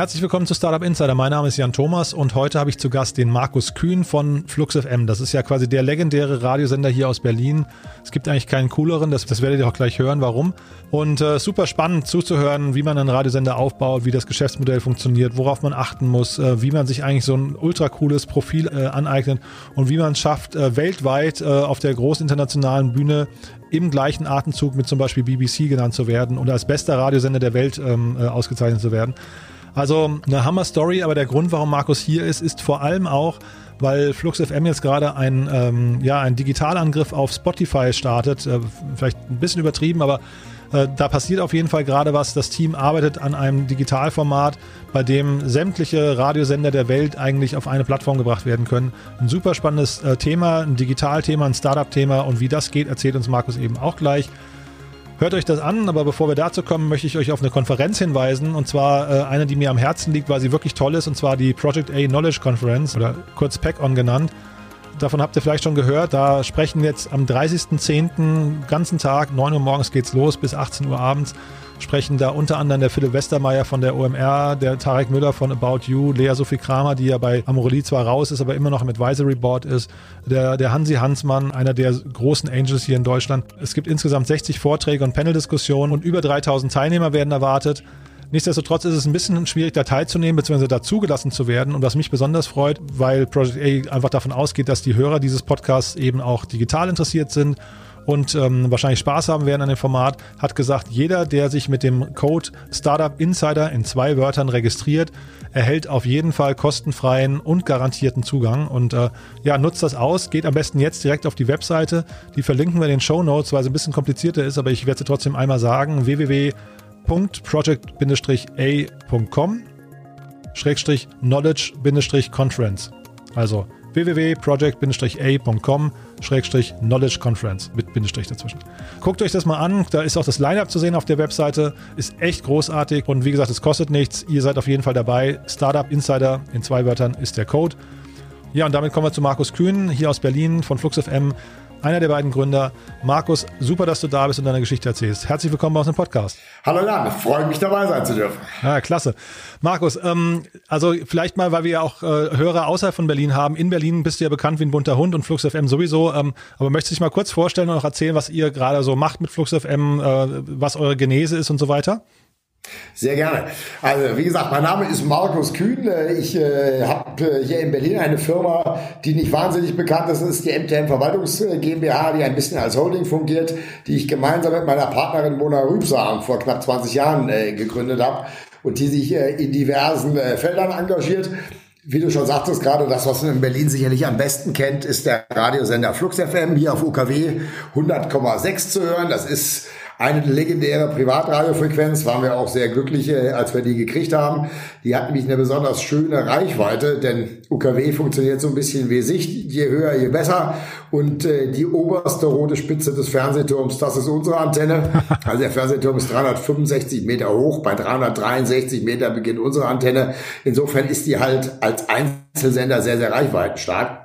Herzlich willkommen zu Startup Insider. Mein Name ist Jan Thomas und heute habe ich zu Gast den Markus Kühn von Flux FM. Das ist ja quasi der legendäre Radiosender hier aus Berlin. Es gibt eigentlich keinen cooleren, das, das werdet ihr auch gleich hören, warum. Und äh, super spannend zuzuhören, wie man einen Radiosender aufbaut, wie das Geschäftsmodell funktioniert, worauf man achten muss, äh, wie man sich eigentlich so ein ultra cooles Profil äh, aneignet und wie man es schafft, äh, weltweit äh, auf der großen internationalen Bühne im gleichen Atemzug mit zum Beispiel BBC genannt zu werden und als bester Radiosender der Welt ähm, äh, ausgezeichnet zu werden. Also eine Hammer-Story, aber der Grund, warum Markus hier ist, ist vor allem auch, weil Flux FM jetzt gerade ein, ähm, ja, ein Digitalangriff auf Spotify startet. Äh, vielleicht ein bisschen übertrieben, aber äh, da passiert auf jeden Fall gerade was. Das Team arbeitet an einem Digitalformat, bei dem sämtliche Radiosender der Welt eigentlich auf eine Plattform gebracht werden können. Ein super spannendes äh, Thema, ein Digitalthema, ein Startup-Thema und wie das geht, erzählt uns Markus eben auch gleich. Hört euch das an, aber bevor wir dazu kommen, möchte ich euch auf eine Konferenz hinweisen. Und zwar äh, eine, die mir am Herzen liegt, weil sie wirklich toll ist, und zwar die Project A Knowledge Conference oder kurz PAC-On genannt. Davon habt ihr vielleicht schon gehört. Da sprechen wir jetzt am 30.10. ganzen Tag, 9 Uhr morgens geht's los bis 18 Uhr abends sprechen da unter anderem der Philipp Westermeier von der OMR, der Tarek Müller von About You, Lea Sophie Kramer, die ja bei Amorelie zwar raus ist, aber immer noch im Advisory Board ist, der, der Hansi Hansmann, einer der großen Angels hier in Deutschland. Es gibt insgesamt 60 Vorträge und Paneldiskussionen und über 3000 Teilnehmer werden erwartet. Nichtsdestotrotz ist es ein bisschen schwierig, da teilzunehmen bzw. da zugelassen zu werden. Und was mich besonders freut, weil Project A einfach davon ausgeht, dass die Hörer dieses Podcasts eben auch digital interessiert sind und ähm, wahrscheinlich Spaß haben werden an dem Format, hat gesagt, jeder, der sich mit dem Code Startup Insider in zwei Wörtern registriert, erhält auf jeden Fall kostenfreien und garantierten Zugang. Und äh, ja, nutzt das aus. Geht am besten jetzt direkt auf die Webseite. Die verlinken wir in den Show Notes, weil es ein bisschen komplizierter ist, aber ich werde sie trotzdem einmal sagen. www.project-a.com Schrägstrich Knowledge-Conference. Also www.project-a.com-knowledge conference mit Bindestrich dazwischen. Guckt euch das mal an, da ist auch das Lineup zu sehen auf der Webseite, ist echt großartig und wie gesagt, es kostet nichts, ihr seid auf jeden Fall dabei. Startup Insider in zwei Wörtern ist der Code. Ja, und damit kommen wir zu Markus Kühn hier aus Berlin von FluxFM einer der beiden Gründer. Markus, super, dass du da bist und deine Geschichte erzählst. Herzlich willkommen bei uns im Podcast. Hallo Jan, freue mich dabei sein zu dürfen. Ja, klasse. Markus, ähm, also vielleicht mal, weil wir ja auch äh, Hörer außerhalb von Berlin haben. In Berlin bist du ja bekannt wie ein bunter Hund und Flux FM sowieso. Ähm, aber möchtest du dich mal kurz vorstellen und auch erzählen, was ihr gerade so macht mit Flux FM, äh, was eure Genese ist und so weiter? Sehr gerne. Also wie gesagt, mein Name ist Markus Kühn. Ich äh, habe hier in Berlin eine Firma, die nicht wahnsinnig bekannt ist. Das ist die MTM Verwaltungs GmbH, die ein bisschen als Holding fungiert, die ich gemeinsam mit meiner Partnerin Mona Rübsam vor knapp 20 Jahren äh, gegründet habe und die sich äh, in diversen äh, Feldern engagiert. Wie du schon sagtest, gerade das, was man in Berlin sicherlich am besten kennt, ist der Radiosender Flux FM hier auf UKW 100,6 zu hören. Das ist eine legendäre Privatradiofrequenz, waren wir auch sehr glücklich, als wir die gekriegt haben. Die hat nämlich eine besonders schöne Reichweite, denn UKW funktioniert so ein bisschen wie Sicht, je höher, je besser. Und äh, die oberste rote Spitze des Fernsehturms, das ist unsere Antenne. Also der Fernsehturm ist 365 Meter hoch, bei 363 Meter beginnt unsere Antenne. Insofern ist die halt als Einzelsender sehr, sehr reichweitenstark.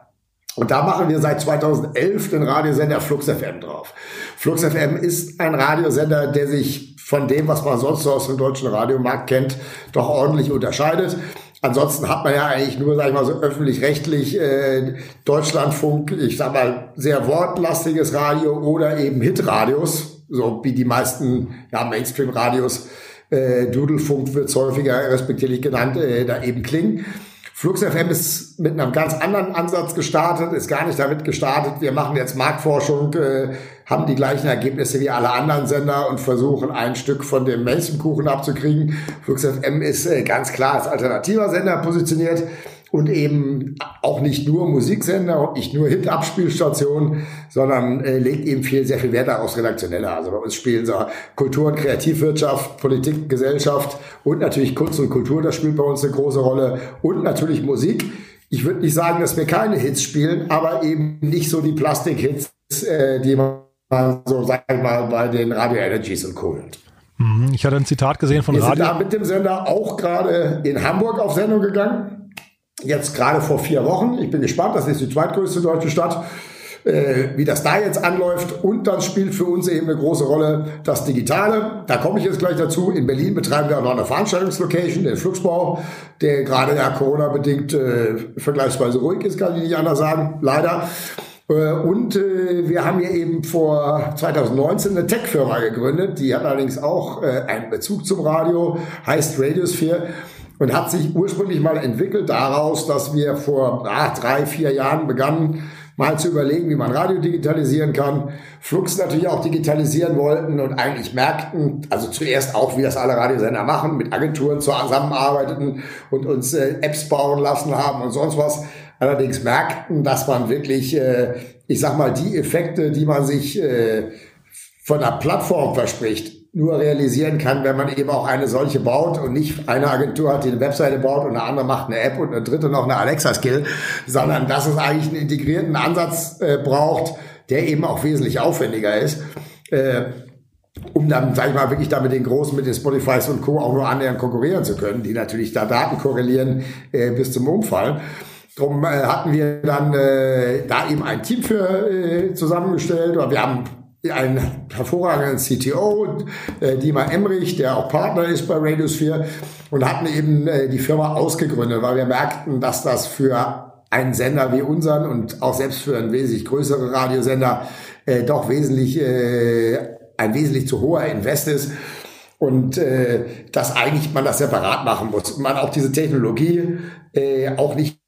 Und da machen wir seit 2011 den Radiosender Flux FM drauf. Flux FM ist ein Radiosender, der sich von dem, was man sonst so aus dem deutschen Radiomarkt kennt, doch ordentlich unterscheidet. Ansonsten hat man ja eigentlich nur, sag ich mal, so öffentlich-rechtlich äh, Deutschlandfunk, ich sag mal, sehr wortlastiges Radio oder eben Hitradios, so wie die meisten ja, Mainstream-Radios, äh, Dudelfunk wird häufiger respektierlich genannt, äh, da eben klingen. Flux FM ist mit einem ganz anderen Ansatz gestartet, ist gar nicht damit gestartet, wir machen jetzt Marktforschung, äh, haben die gleichen Ergebnisse wie alle anderen Sender und versuchen ein Stück von dem Männchenkuchen abzukriegen. Flux FM ist äh, ganz klar als alternativer Sender positioniert und eben auch nicht nur Musiksender nicht nur Hit-Abspielstation, sondern äh, legt eben viel, sehr viel Wert aufs Redaktionelle. Also bei uns spielen so Kultur- und Kreativwirtschaft, Politik, Gesellschaft und natürlich Kunst und Kultur, das spielt bei uns eine große Rolle und natürlich Musik. Ich würde nicht sagen, dass wir keine Hits spielen, aber eben nicht so die Plastik-Hits, äh, die man so, sag ich mal, bei den Radio Energies und Co. Mhm, ich hatte ein Zitat gesehen von Wir Radio. Wir sind da mit dem Sender auch gerade in Hamburg auf Sendung gegangen jetzt gerade vor vier Wochen. Ich bin gespannt, das ist die zweitgrößte deutsche Stadt. äh, wie das da jetzt anläuft. Und dann spielt für uns eben eine große Rolle das Digitale. Da komme ich jetzt gleich dazu. In Berlin betreiben wir auch noch eine Veranstaltungslocation, den Flugsbau, der gerade ja Corona-bedingt äh, vergleichsweise ruhig ist, kann ich nicht anders sagen, leider. Äh, und äh, wir haben hier eben vor 2019 eine Tech-Firma gegründet, die hat allerdings auch äh, einen Bezug zum Radio, heißt Radiosphere und hat sich ursprünglich mal entwickelt daraus, dass wir vor ach, drei, vier Jahren begannen, mal zu überlegen, wie man Radio digitalisieren kann. Flux natürlich auch digitalisieren wollten und eigentlich merkten, also zuerst auch, wie das alle Radiosender machen, mit Agenturen zusammenarbeiteten und uns äh, Apps bauen lassen haben und sonst was. Allerdings merkten, dass man wirklich, äh, ich sag mal, die Effekte, die man sich äh, von der Plattform verspricht, nur realisieren kann, wenn man eben auch eine solche baut und nicht eine Agentur hat, die eine Webseite baut und eine andere macht eine App und eine dritte noch eine Alexa-Skill, sondern dass es eigentlich einen integrierten Ansatz äh, braucht, der eben auch wesentlich aufwendiger ist. Äh, um dann, sag ich mal, wirklich da mit den Großen, mit den Spotifys und Co. auch nur annähernd konkurrieren zu können, die natürlich da Daten korrelieren äh, bis zum Umfallen. Drum äh, hatten wir dann äh, da eben ein Team für äh, zusammengestellt oder wir haben einen hervorragenden CTO, äh, Dima Emrich, der auch Partner ist bei Radiosphere und hatten eben äh, die Firma ausgegründet, weil wir merkten, dass das für einen Sender wie unseren und auch selbst für einen wesentlich größeren Radiosender äh, doch wesentlich äh, ein wesentlich zu hoher Invest ist und äh, dass eigentlich man das separat machen muss. Man auch diese Technologie äh, auch nicht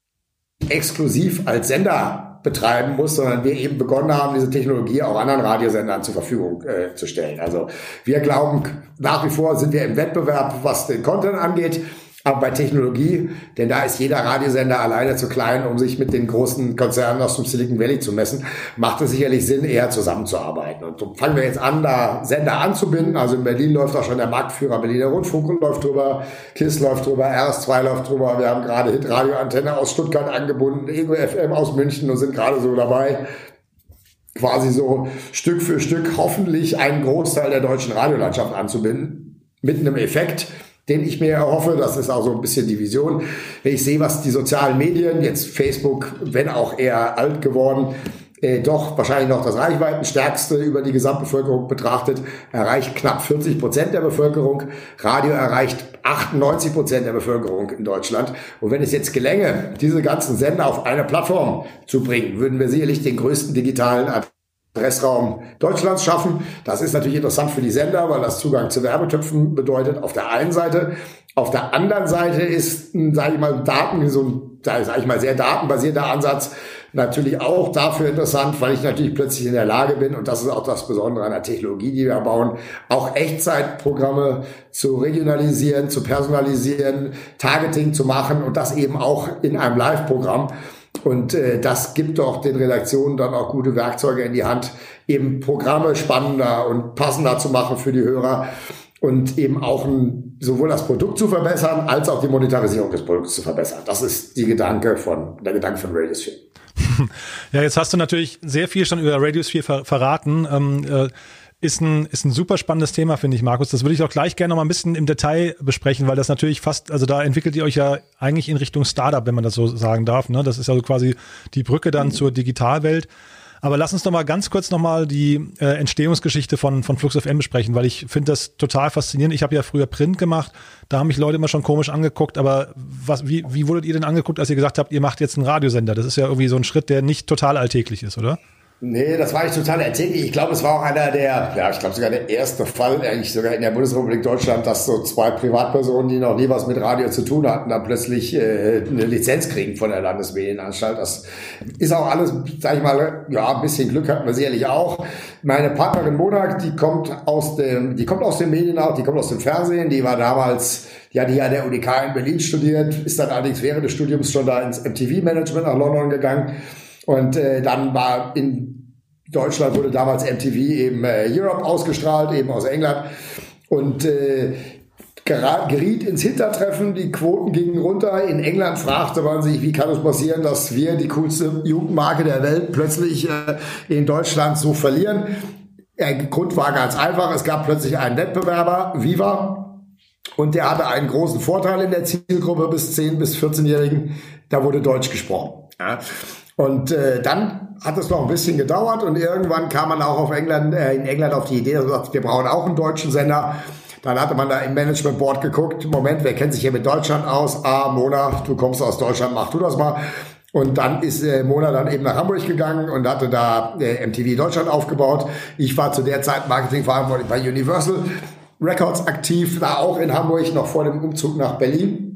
exklusiv als Sender betreiben muss, sondern wir eben begonnen haben, diese Technologie auch anderen Radiosendern zur Verfügung äh, zu stellen. Also wir glauben, nach wie vor sind wir im Wettbewerb, was den Content angeht. Aber bei Technologie, denn da ist jeder Radiosender alleine zu klein, um sich mit den großen Konzernen aus dem Silicon Valley zu messen, macht es sicherlich Sinn, eher zusammenzuarbeiten. Und so fangen wir jetzt an, da Sender anzubinden. Also in Berlin läuft auch schon der Marktführer Berliner Rundfunk läuft drüber, KISS läuft drüber, RS2 läuft drüber. Wir haben gerade Hitradioantenne aus Stuttgart angebunden, Ego FM aus München und sind gerade so dabei, quasi so Stück für Stück hoffentlich einen Großteil der deutschen Radiolandschaft anzubinden. Mit einem Effekt, den ich mir erhoffe. Das ist auch so ein bisschen die Vision. Wenn ich sehe, was die sozialen Medien, jetzt Facebook, wenn auch eher alt geworden, äh, doch wahrscheinlich noch das reichweitenstärkste über die Gesamtbevölkerung betrachtet, erreicht knapp 40 Prozent der Bevölkerung. Radio erreicht 98 Prozent der Bevölkerung in Deutschland. Und wenn es jetzt gelänge, diese ganzen Sender auf eine Plattform zu bringen, würden wir sicherlich den größten digitalen Adressraum Deutschlands schaffen. Das ist natürlich interessant für die Sender, weil das Zugang zu Werbetöpfen bedeutet. Auf der einen Seite. Auf der anderen Seite ist, sage ich mal, Daten, so ein, sage ich mal, sehr datenbasierter Ansatz natürlich auch dafür interessant, weil ich natürlich plötzlich in der Lage bin, und das ist auch das Besondere an der Technologie, die wir bauen, auch Echtzeitprogramme zu regionalisieren, zu personalisieren, Targeting zu machen und das eben auch in einem Live-Programm. Und äh, das gibt doch den Redaktionen dann auch gute Werkzeuge in die Hand, eben Programme spannender und passender zu machen für die Hörer und eben auch ein, sowohl das Produkt zu verbessern, als auch die Monetarisierung des Produkts zu verbessern. Das ist die Gedanke von, der Gedanke von Radiosphere. Ja, jetzt hast du natürlich sehr viel schon über Radiosphere ver verraten. Ähm, äh, ist ein, ist ein super spannendes Thema, finde ich, Markus. Das würde ich auch gleich gerne noch mal ein bisschen im Detail besprechen, weil das natürlich fast, also da entwickelt ihr euch ja eigentlich in Richtung Startup, wenn man das so sagen darf. Ne? Das ist also quasi die Brücke dann mhm. zur Digitalwelt. Aber lass uns noch mal ganz kurz noch mal die äh, Entstehungsgeschichte von, von Flux FM besprechen, weil ich finde das total faszinierend. Ich habe ja früher Print gemacht, da haben mich Leute immer schon komisch angeguckt, aber was, wie, wie wurdet ihr denn angeguckt, als ihr gesagt habt, ihr macht jetzt einen Radiosender? Das ist ja irgendwie so ein Schritt, der nicht total alltäglich ist, oder? Nee, das war nicht total erzählich. Ich glaube, es war auch einer der, ja, ich glaube sogar der erste Fall, eigentlich sogar in der Bundesrepublik Deutschland, dass so zwei Privatpersonen, die noch nie was mit Radio zu tun hatten, dann plötzlich äh, eine Lizenz kriegen von der Landesmedienanstalt. Das ist auch alles, sag ich mal, ja, ein bisschen Glück hatten wir sicherlich auch. Meine Partnerin Monak, die kommt aus dem, die kommt aus den Medien auch, die kommt aus dem Fernsehen, die war damals ja, die an der UDK in Berlin studiert, ist dann allerdings während des Studiums schon da ins MTV-Management nach London gegangen und äh, dann war in Deutschland wurde damals MTV eben äh, Europe ausgestrahlt, eben aus England. Und äh, geriet ins Hintertreffen, die Quoten gingen runter. In England fragte man sich, wie kann es passieren, dass wir die coolste Jugendmarke der Welt plötzlich äh, in Deutschland so verlieren. Der Grund war ganz einfach, es gab plötzlich einen Wettbewerber, Viva, und der hatte einen großen Vorteil in der Zielgruppe bis 10 bis 14-Jährigen, da wurde Deutsch gesprochen. Ja. Und äh, dann hat es noch ein bisschen gedauert und irgendwann kam man auch auf England, äh, in England auf die Idee, dass wir brauchen auch einen deutschen Sender. Dann hatte man da im Management Board geguckt, Moment, wer kennt sich hier mit Deutschland aus? Ah, Mona, du kommst aus Deutschland, mach du das mal. Und dann ist äh, Mona dann eben nach Hamburg gegangen und hatte da äh, MTV Deutschland aufgebaut. Ich war zu der Zeit Marketingverantwortlich bei Universal Records aktiv, da auch in Hamburg, noch vor dem Umzug nach Berlin.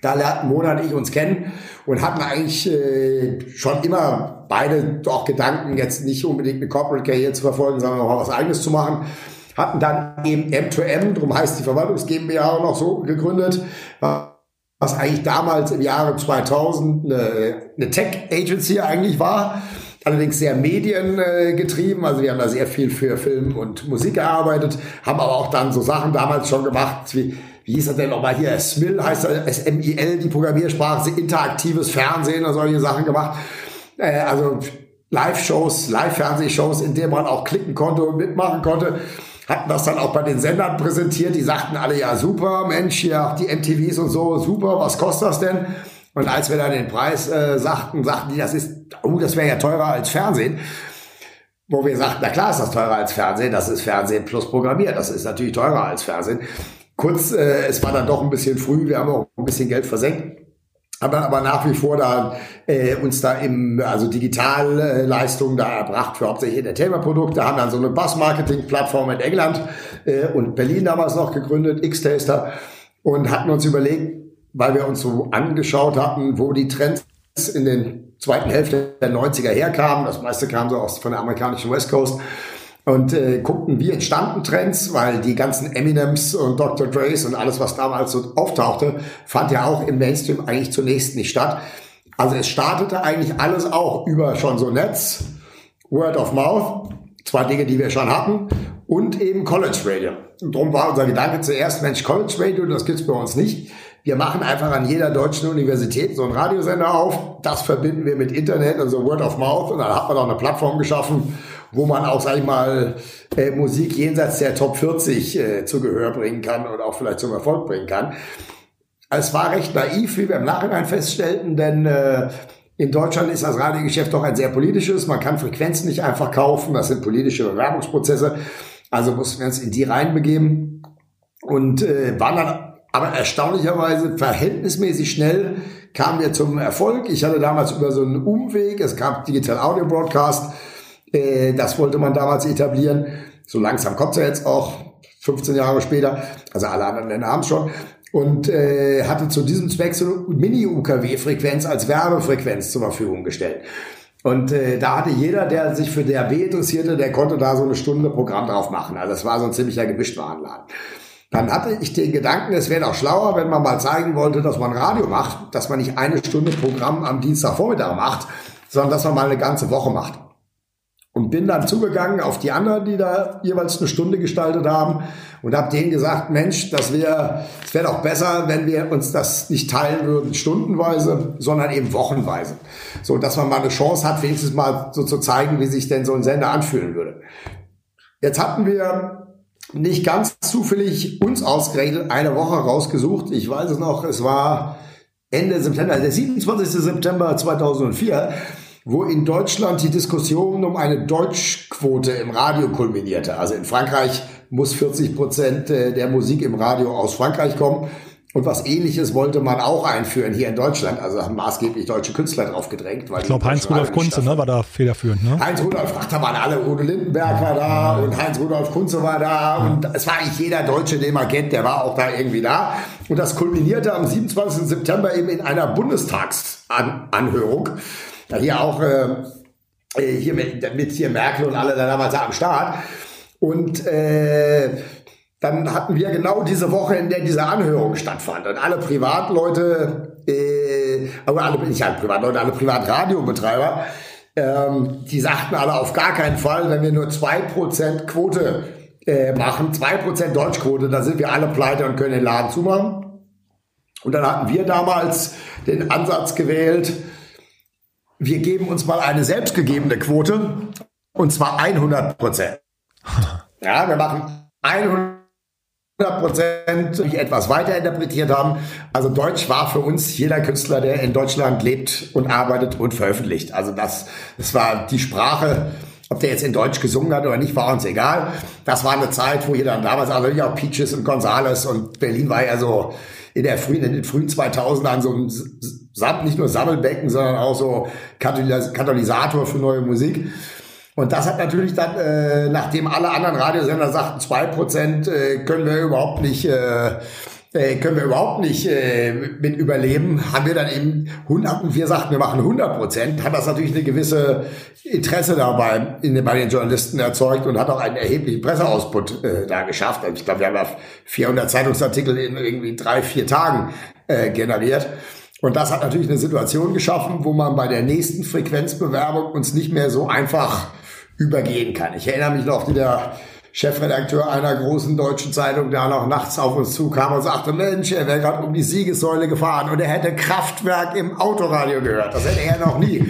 Da lernten Mona und ich uns kennen und hatten eigentlich äh, schon immer beide doch Gedanken, jetzt nicht unbedingt eine Corporate Karriere zu verfolgen, sondern auch was eigenes zu machen. Hatten dann eben M2M, darum heißt die Verwaltungs GmbH auch noch so gegründet, was eigentlich damals im Jahre 2000 eine, eine Tech-Agency eigentlich war allerdings sehr mediengetrieben. Also wir haben da sehr viel für Film und Musik gearbeitet, haben aber auch dann so Sachen damals schon gemacht, wie wie hieß das denn nochmal hier? SMIL heißt das, S-M-I-L, die Programmiersprache, interaktives Fernsehen und solche Sachen gemacht. Äh, also Live-Shows, Live-Fernsehshows, in denen man auch klicken konnte und mitmachen konnte. Hatten das dann auch bei den Sendern präsentiert. Die sagten alle, ja super, Mensch, hier die MTVs und so, super, was kostet das denn? Und als wir dann den Preis äh, sagten, sagten die, das ist, oh, das wäre ja teurer als Fernsehen. Wo wir sagten, na klar ist das teurer als Fernsehen, das ist Fernsehen plus Programmiert, das ist natürlich teurer als Fernsehen. Kurz, äh, es war dann doch ein bisschen früh, wir haben auch ein bisschen Geld versenkt. Aber, aber nach wie vor da äh, uns da im also Digitalleistungen da erbracht für hauptsächlich Entertainment-Produkte, haben dann so eine Bus-Marketing-Plattform in England äh, und Berlin damals noch gegründet, X-Taster, und hatten uns überlegt, weil wir uns so angeschaut hatten, wo die Trends in den zweiten Hälfte der 90er herkamen. Das meiste kam so aus von der amerikanischen West Coast und äh, guckten, wie entstanden Trends, weil die ganzen Eminems und Dr. Dre's und alles, was damals so auftauchte, fand ja auch im Mainstream eigentlich zunächst nicht statt. Also es startete eigentlich alles auch über schon so Netz, Word of Mouth, zwei Dinge, die wir schon hatten, und eben College Radio. Und darum war unser Gedanke zuerst, Mensch, College Radio, das gibt's bei uns nicht. Wir machen einfach an jeder deutschen Universität so einen Radiosender auf. Das verbinden wir mit Internet, also Word of Mouth. Und dann hat man auch eine Plattform geschaffen, wo man auch, sag ich mal, äh, Musik jenseits der Top 40 äh, zu Gehör bringen kann und auch vielleicht zum Erfolg bringen kann. Es war recht naiv, wie wir im Nachhinein feststellten, denn äh, in Deutschland ist das Radiogeschäft doch ein sehr politisches. Man kann Frequenzen nicht einfach kaufen. Das sind politische Bewerbungsprozesse. Also mussten wir uns in die reinbegeben und äh, waren dann aber erstaunlicherweise verhältnismäßig schnell kamen wir zum Erfolg. Ich hatte damals über so einen Umweg, es gab Digital Audio Broadcast, äh, das wollte man damals etablieren. So langsam kommt es ja jetzt auch, 15 Jahre später, also alle anderen Länder haben es schon. Und äh, hatte zu diesem Zweck so eine Mini-UKW-Frequenz als Werbefrequenz zur Verfügung gestellt. Und äh, da hatte jeder, der sich für DRB interessierte, der konnte da so eine Stunde Programm drauf machen. Also das war so ein ziemlicher Gemischtwarenladen. Dann hatte ich den Gedanken, es wäre doch schlauer, wenn man mal zeigen wollte, dass man Radio macht, dass man nicht eine Stunde Programm am Dienstagvormittag macht, sondern dass man mal eine ganze Woche macht. Und bin dann zugegangen auf die anderen, die da jeweils eine Stunde gestaltet haben und habe denen gesagt, Mensch, das wäre es wäre doch besser, wenn wir uns das nicht teilen würden stundenweise, sondern eben wochenweise. So, dass man mal eine Chance hat, wenigstens mal so zu zeigen, wie sich denn so ein Sender anfühlen würde. Jetzt hatten wir nicht ganz zufällig uns ausgerechnet eine Woche rausgesucht. Ich weiß es noch, es war Ende September, der 27. September 2004, wo in Deutschland die Diskussion um eine Deutschquote im Radio kulminierte. Also in Frankreich muss 40 Prozent äh, der Musik im Radio aus Frankreich kommen. Und was ähnliches wollte man auch einführen hier in Deutschland. Also haben maßgeblich deutsche Künstler drauf gedrängt. Weil ich glaube, Heinz-Rudolf Kunze ne, war da federführend. Ne? Heinz-Rudolf, ach, da waren alle. Udo Lindenberg war da und Heinz-Rudolf Kunze war da. Und es war eigentlich jeder Deutsche, den man kennt, der war auch da irgendwie da. Und das kulminierte am 27. September eben in einer Bundestagsanhörung. Da hier auch äh, äh, hier mit, mit hier Merkel und alle da damals am Start. Und äh, dann hatten wir genau diese Woche, in der diese Anhörung stattfand. Und alle Privatleute, äh, aber alle, nicht alle Privatleute, alle Privatradiobetreiber, ähm, die sagten alle auf gar keinen Fall, wenn wir nur zwei Prozent Quote äh, machen, zwei Prozent Deutschquote, dann sind wir alle pleite und können den Laden zumachen. Und dann hatten wir damals den Ansatz gewählt, wir geben uns mal eine selbstgegebene Quote, und zwar 100 Prozent. Ja, wir machen 100 Prozent etwas weiter interpretiert haben. Also Deutsch war für uns jeder Künstler, der in Deutschland lebt und arbeitet und veröffentlicht. Also das, das war die Sprache, ob der jetzt in Deutsch gesungen hat oder nicht, war uns egal. Das war eine Zeit, wo hier dann damals also auch Peaches und Gonzales und Berlin war ja so in der frühen, in den frühen 2000ern so ein, nicht nur Sammelbecken, sondern auch so Katalysator für neue Musik. Und das hat natürlich dann, äh, nachdem alle anderen Radiosender sagten, zwei Prozent äh, können wir überhaupt nicht, äh, können wir überhaupt nicht äh, mit überleben, haben wir dann eben 100 und wir sagten, wir machen 100 Prozent, hat das natürlich eine gewisse Interesse dabei in, bei den Journalisten erzeugt und hat auch einen erheblichen Presseausput äh, da geschafft. Ich glaube, wir haben ja 400 Zeitungsartikel in irgendwie drei, vier Tagen äh, generiert. Und das hat natürlich eine Situation geschaffen, wo man bei der nächsten Frequenzbewerbung uns nicht mehr so einfach übergehen kann. Ich erinnere mich noch, wie der Chefredakteur einer großen deutschen Zeitung da noch nachts auf uns zukam und sagte, Mensch, er wäre gerade um die Siegessäule gefahren und er hätte Kraftwerk im Autoradio gehört. Das hätte er noch nie.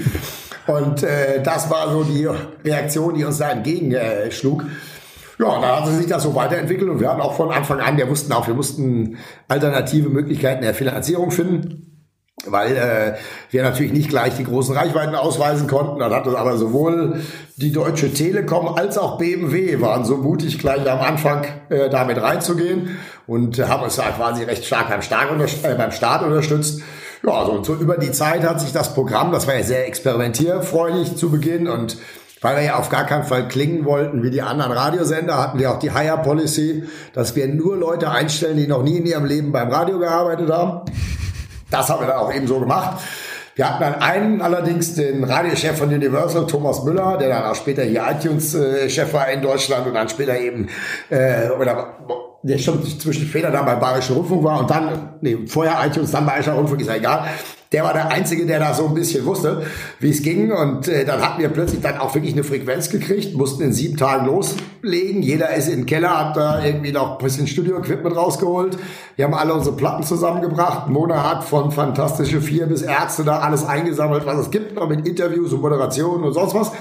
Und äh, das war so die Reaktion, die uns da entgegenschlug. Ja, dann hat sich das so weiterentwickelt und wir hatten auch von Anfang an, wir wussten auch, wir mussten alternative Möglichkeiten der Finanzierung finden weil äh, wir natürlich nicht gleich die großen Reichweiten ausweisen konnten. Dann hat es aber sowohl die Deutsche Telekom als auch BMW waren so mutig, gleich am Anfang äh, damit reinzugehen und äh, haben uns da quasi recht stark beim Start, äh, beim Start unterstützt. Ja, also und so über die Zeit hat sich das Programm, das war ja sehr experimentierfreudig zu Beginn und weil wir ja auf gar keinen Fall klingen wollten wie die anderen Radiosender, hatten wir auch die Hire Policy, dass wir nur Leute einstellen, die noch nie in ihrem Leben beim Radio gearbeitet haben. Das haben wir dann auch eben so gemacht. Wir hatten dann einen allerdings, den Radiochef von Universal, Thomas Müller, der dann auch später hier iTunes-Chef war in Deutschland und dann später eben, äh, oder der schon zwischen später dann beim Bayerischen Rundfunk war und dann, nee, vorher iTunes, dann Bayerischer Rundfunk, ist ja egal. Der war der Einzige, der da so ein bisschen wusste, wie es ging. Und äh, dann hatten wir plötzlich dann auch wirklich eine Frequenz gekriegt, mussten in sieben Tagen loslegen. Jeder ist in den Keller, hat da irgendwie noch ein bisschen Studio-Equipment rausgeholt. Wir haben alle unsere Platten zusammengebracht. Mona hat von Fantastische Vier bis Ärzte da alles eingesammelt, was es gibt, noch mit Interviews und Moderationen und sonst was.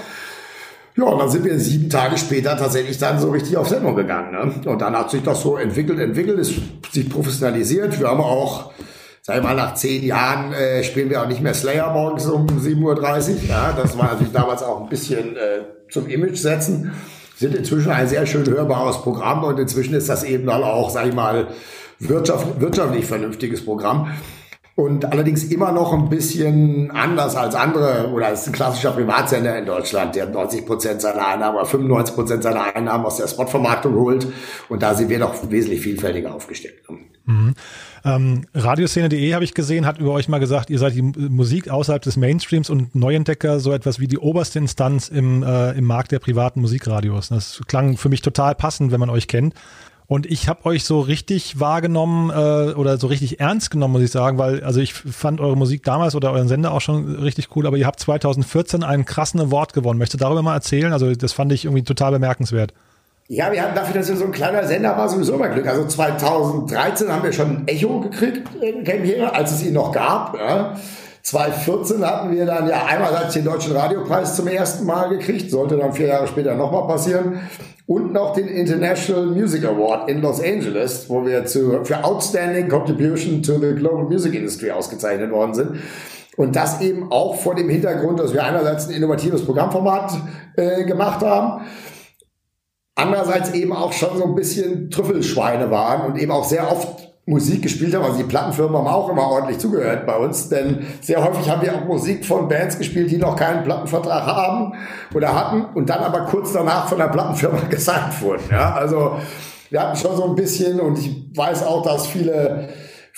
Ja, und dann sind wir sieben Tage später tatsächlich dann so richtig auf Sendung gegangen. Ne? Und dann hat sich das so entwickelt, entwickelt, ist sich professionalisiert. Wir haben auch sag mal, nach zehn Jahren äh, spielen wir auch nicht mehr Slayer morgens um 7.30 Uhr. Ja, das war natürlich damals auch ein bisschen äh, zum Image setzen. Sind inzwischen ein sehr schön hörbares Programm und inzwischen ist das eben dann auch, sag ich mal, wirtschaft, wirtschaftlich vernünftiges Programm. Und allerdings immer noch ein bisschen anders als andere, oder als ein klassischer Privatsender in Deutschland, der 90 Prozent seiner Einnahmen oder 95 Prozent seiner Einnahmen aus der Spotvermarktung holt. Und da sind wir doch wesentlich vielfältiger aufgestellt. Mhm. Ähm, Radioszene.de habe ich gesehen, hat über euch mal gesagt, ihr seid die Musik außerhalb des Mainstreams und Neuentdecker so etwas wie die oberste Instanz im, äh, im Markt der privaten Musikradios. Das klang für mich total passend, wenn man euch kennt. Und ich habe euch so richtig wahrgenommen äh, oder so richtig ernst genommen, muss ich sagen, weil also ich fand eure Musik damals oder euren Sender auch schon richtig cool, aber ihr habt 2014 einen krassen Award gewonnen. Möchtest du darüber mal erzählen? Also das fand ich irgendwie total bemerkenswert. Ja, wir hatten dafür, dass wir so ein kleiner Sender war, sowieso mal Glück. Also 2013 haben wir schon ein Echo gekriegt in Camp als es ihn noch gab. Ja. 2014 hatten wir dann ja einmal den Deutschen Radiopreis zum ersten Mal gekriegt, sollte dann vier Jahre später nochmal passieren. Und noch den International Music Award in Los Angeles, wo wir zu, für Outstanding Contribution to the Global Music Industry ausgezeichnet worden sind. Und das eben auch vor dem Hintergrund, dass wir einerseits ein innovatives Programmformat äh, gemacht haben andererseits eben auch schon so ein bisschen Trüffelschweine waren und eben auch sehr oft Musik gespielt haben. Also die Plattenfirmen haben auch immer ordentlich zugehört bei uns, denn sehr häufig haben wir auch Musik von Bands gespielt, die noch keinen Plattenvertrag haben oder hatten und dann aber kurz danach von der Plattenfirma gesigned wurden. Ja, also wir hatten schon so ein bisschen und ich weiß auch, dass viele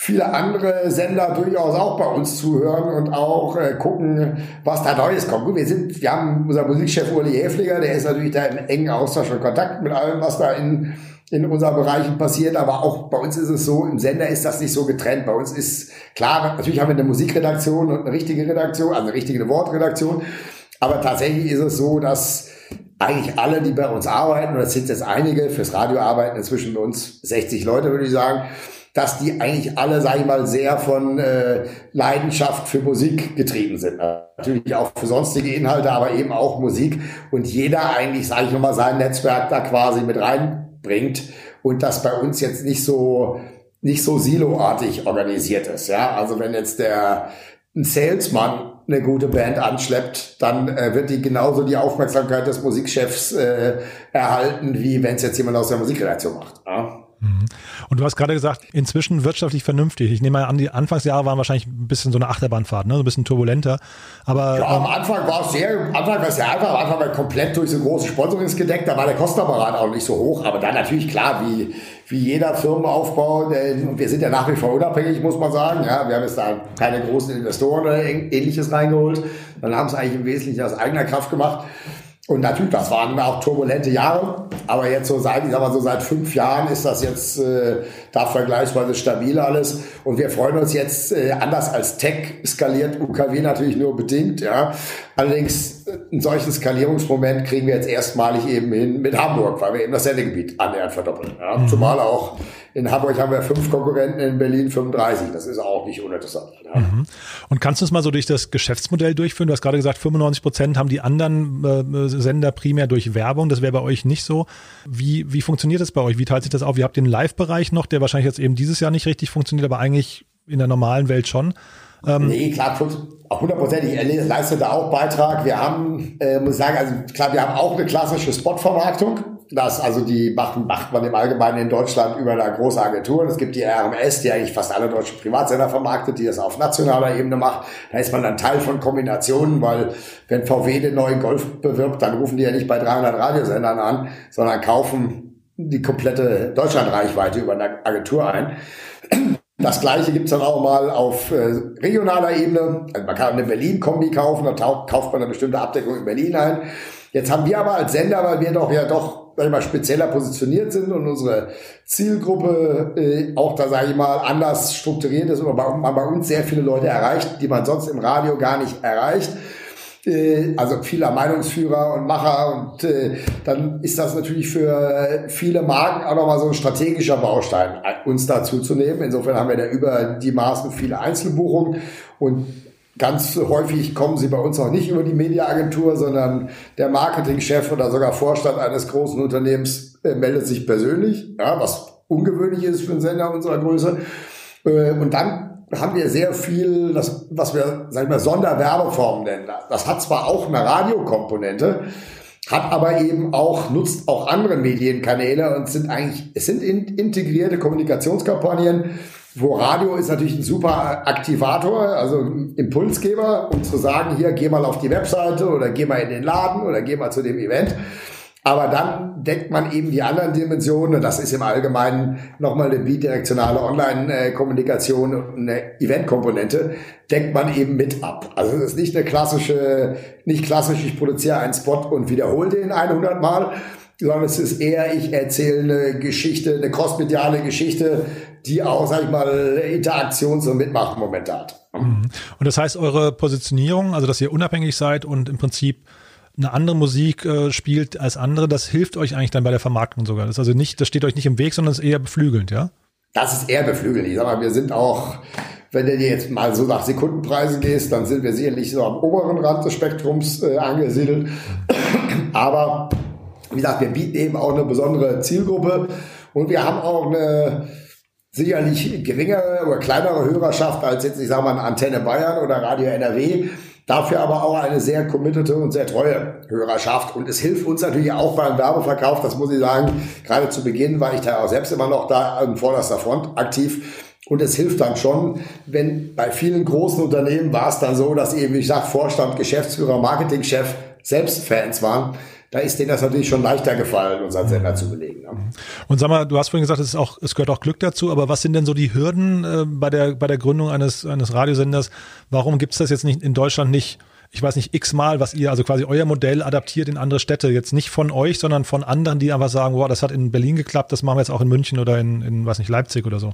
viele andere Sender durchaus auch bei uns zuhören und auch äh, gucken, was da Neues kommt. Gut, wir sind, wir haben unser Musikchef Uli Häfliger, der ist natürlich da im engen Austausch und Kontakt mit allem, was da in, in unseren Bereichen passiert, aber auch bei uns ist es so, im Sender ist das nicht so getrennt. Bei uns ist, klar, natürlich haben wir eine Musikredaktion und eine richtige Redaktion, also eine richtige Wortredaktion, aber tatsächlich ist es so, dass eigentlich alle, die bei uns arbeiten, und das sind jetzt einige, fürs Radio arbeiten inzwischen bei uns 60 Leute, würde ich sagen, dass die eigentlich alle, sage ich mal, sehr von äh, Leidenschaft für Musik getrieben sind. Natürlich auch für sonstige Inhalte, aber eben auch Musik. Und jeder eigentlich, sage ich nochmal, sein Netzwerk da quasi mit reinbringt. und das bei uns jetzt nicht so nicht so siloartig organisiert ist. Ja, also wenn jetzt der ein Salesman eine gute Band anschleppt, dann äh, wird die genauso die Aufmerksamkeit des Musikchefs äh, erhalten, wie wenn es jetzt jemand aus der Musikredaktion macht. Ja? Mhm. Und du hast gerade gesagt, inzwischen wirtschaftlich vernünftig. Ich nehme mal an, die Anfangsjahre waren wahrscheinlich ein bisschen so eine Achterbahnfahrt, ne? so ein bisschen turbulenter. Aber, ja, am ähm, Anfang war es sehr, am Anfang war es sehr einfach, am Anfang war komplett durch so große Sponsorings gedeckt, da war der Kostenapparat auch nicht so hoch, aber dann natürlich klar, wie, wie jeder Firmenaufbau, und wir sind ja nach wie vor unabhängig, muss man sagen. Ja, wir haben jetzt da keine großen Investoren oder ähnliches reingeholt. Dann haben es eigentlich im Wesentlichen aus eigener Kraft gemacht. Und natürlich, das waren auch turbulente Jahre, aber jetzt so seit, ich sag mal so seit fünf Jahren ist das jetzt äh, da vergleichsweise stabil alles. Und wir freuen uns jetzt, äh, anders als Tech skaliert UKW natürlich nur bedingt, ja. Allerdings einen solchen Skalierungsmoment kriegen wir jetzt erstmalig eben hin mit Hamburg, weil wir eben das Sendegebiet annähernd verdoppeln. Ja. Mhm. Zumal auch in Hamburg haben wir fünf Konkurrenten, in Berlin 35. Das ist auch nicht uninteressant. Ja. Mhm. Und kannst du es mal so durch das Geschäftsmodell durchführen? Du hast gerade gesagt, 95 Prozent haben die anderen äh, Sender primär durch Werbung. Das wäre bei euch nicht so. Wie, wie funktioniert das bei euch? Wie teilt sich das auf? Ihr habt den Live-Bereich noch, der wahrscheinlich jetzt eben dieses Jahr nicht richtig funktioniert, aber eigentlich in der normalen Welt schon. Ähm, nee, klar, hundertprozentig. Er leistet da auch Beitrag. Wir haben, äh, muss ich sagen, also klar, wir haben auch eine klassische Spotvermarktung. Das, also die macht, macht man im Allgemeinen in Deutschland über eine große Agentur. Es gibt die RMS, die eigentlich fast alle deutschen Privatsender vermarktet, die das auf nationaler Ebene macht. Da ist man dann Teil von Kombinationen, weil wenn VW den neuen Golf bewirbt, dann rufen die ja nicht bei 300 Radiosendern an, sondern kaufen die komplette Deutschlandreichweite über eine Agentur ein. Das gleiche gibt's dann auch mal auf äh, regionaler Ebene. Also man kann eine Berlin-Kombi kaufen, da kauft man eine bestimmte Abdeckung in Berlin ein. Jetzt haben wir aber als Sender, weil wir doch ja doch sag ich mal, spezieller positioniert sind und unsere Zielgruppe äh, auch da, sage ich mal, anders strukturiert ist und man bei uns sehr viele Leute erreicht, die man sonst im Radio gar nicht erreicht. Äh, also vieler Meinungsführer und Macher und äh, dann ist das natürlich für viele Marken auch nochmal so ein strategischer Baustein, uns dazu zu nehmen. Insofern haben wir da über die Maßen viele Einzelbuchungen und Ganz häufig kommen sie bei uns auch nicht über die Mediaagentur, sondern der Marketingchef oder sogar Vorstand eines großen Unternehmens äh, meldet sich persönlich, ja, was ungewöhnlich ist für einen Sender unserer Größe. Äh, und dann haben wir sehr viel, das, was wir, sagen wir, Sonderwerbeformen nennen. Das hat zwar auch eine Radiokomponente, hat aber eben auch, nutzt auch andere Medienkanäle und sind eigentlich, es sind integrierte Kommunikationskampagnen, wo Radio ist natürlich ein super Aktivator, also Impulsgeber, um zu sagen, hier, geh mal auf die Webseite oder geh mal in den Laden oder geh mal zu dem Event. Aber dann deckt man eben die anderen Dimensionen, und das ist im Allgemeinen nochmal eine bidirektionale Online-Kommunikation eine Event-Komponente, deckt man eben mit ab. Also es ist nicht eine klassische, nicht klassisch, ich produziere einen Spot und wiederhole den 100 Mal, sondern es ist eher, ich erzähle eine Geschichte, eine crossmediale Geschichte, die auch, sag ich mal, Interaktions- und Mitmachmomente hat. Mhm. Und das heißt, eure Positionierung, also dass ihr unabhängig seid und im Prinzip eine andere Musik äh, spielt als andere, das hilft euch eigentlich dann bei der Vermarktung sogar. Das ist also nicht, das steht euch nicht im Weg, sondern ist eher beflügelnd, ja? Das ist eher beflügelnd. Ich sag mal, wir sind auch, wenn du jetzt mal so nach Sekundenpreisen gehst, dann sind wir sicherlich so am oberen Rand des Spektrums äh, angesiedelt. Aber wie gesagt, wir bieten eben auch eine besondere Zielgruppe und wir haben auch eine sicherlich geringere oder kleinere Hörerschaft als jetzt, ich sage mal, Antenne Bayern oder Radio NRW. Dafür aber auch eine sehr committete und sehr treue Hörerschaft. Und es hilft uns natürlich auch beim Werbeverkauf, das muss ich sagen. Gerade zu Beginn war ich da auch selbst immer noch da an vorderster Front aktiv. Und es hilft dann schon, wenn bei vielen großen Unternehmen war es dann so, dass eben, wie ich sage, Vorstand, Geschäftsführer, Marketingchef selbst Fans waren da ist denen das natürlich schon leichter gefallen, unseren Sender zu belegen. Ne? Und sag mal, du hast vorhin gesagt, es, ist auch, es gehört auch Glück dazu, aber was sind denn so die Hürden äh, bei, der, bei der Gründung eines, eines Radiosenders? Warum gibt es das jetzt nicht in Deutschland nicht? ich weiß nicht, x-mal, was ihr, also quasi euer Modell adaptiert in andere Städte. Jetzt nicht von euch, sondern von anderen, die einfach sagen, wow, das hat in Berlin geklappt, das machen wir jetzt auch in München oder in, in weiß nicht, Leipzig oder so.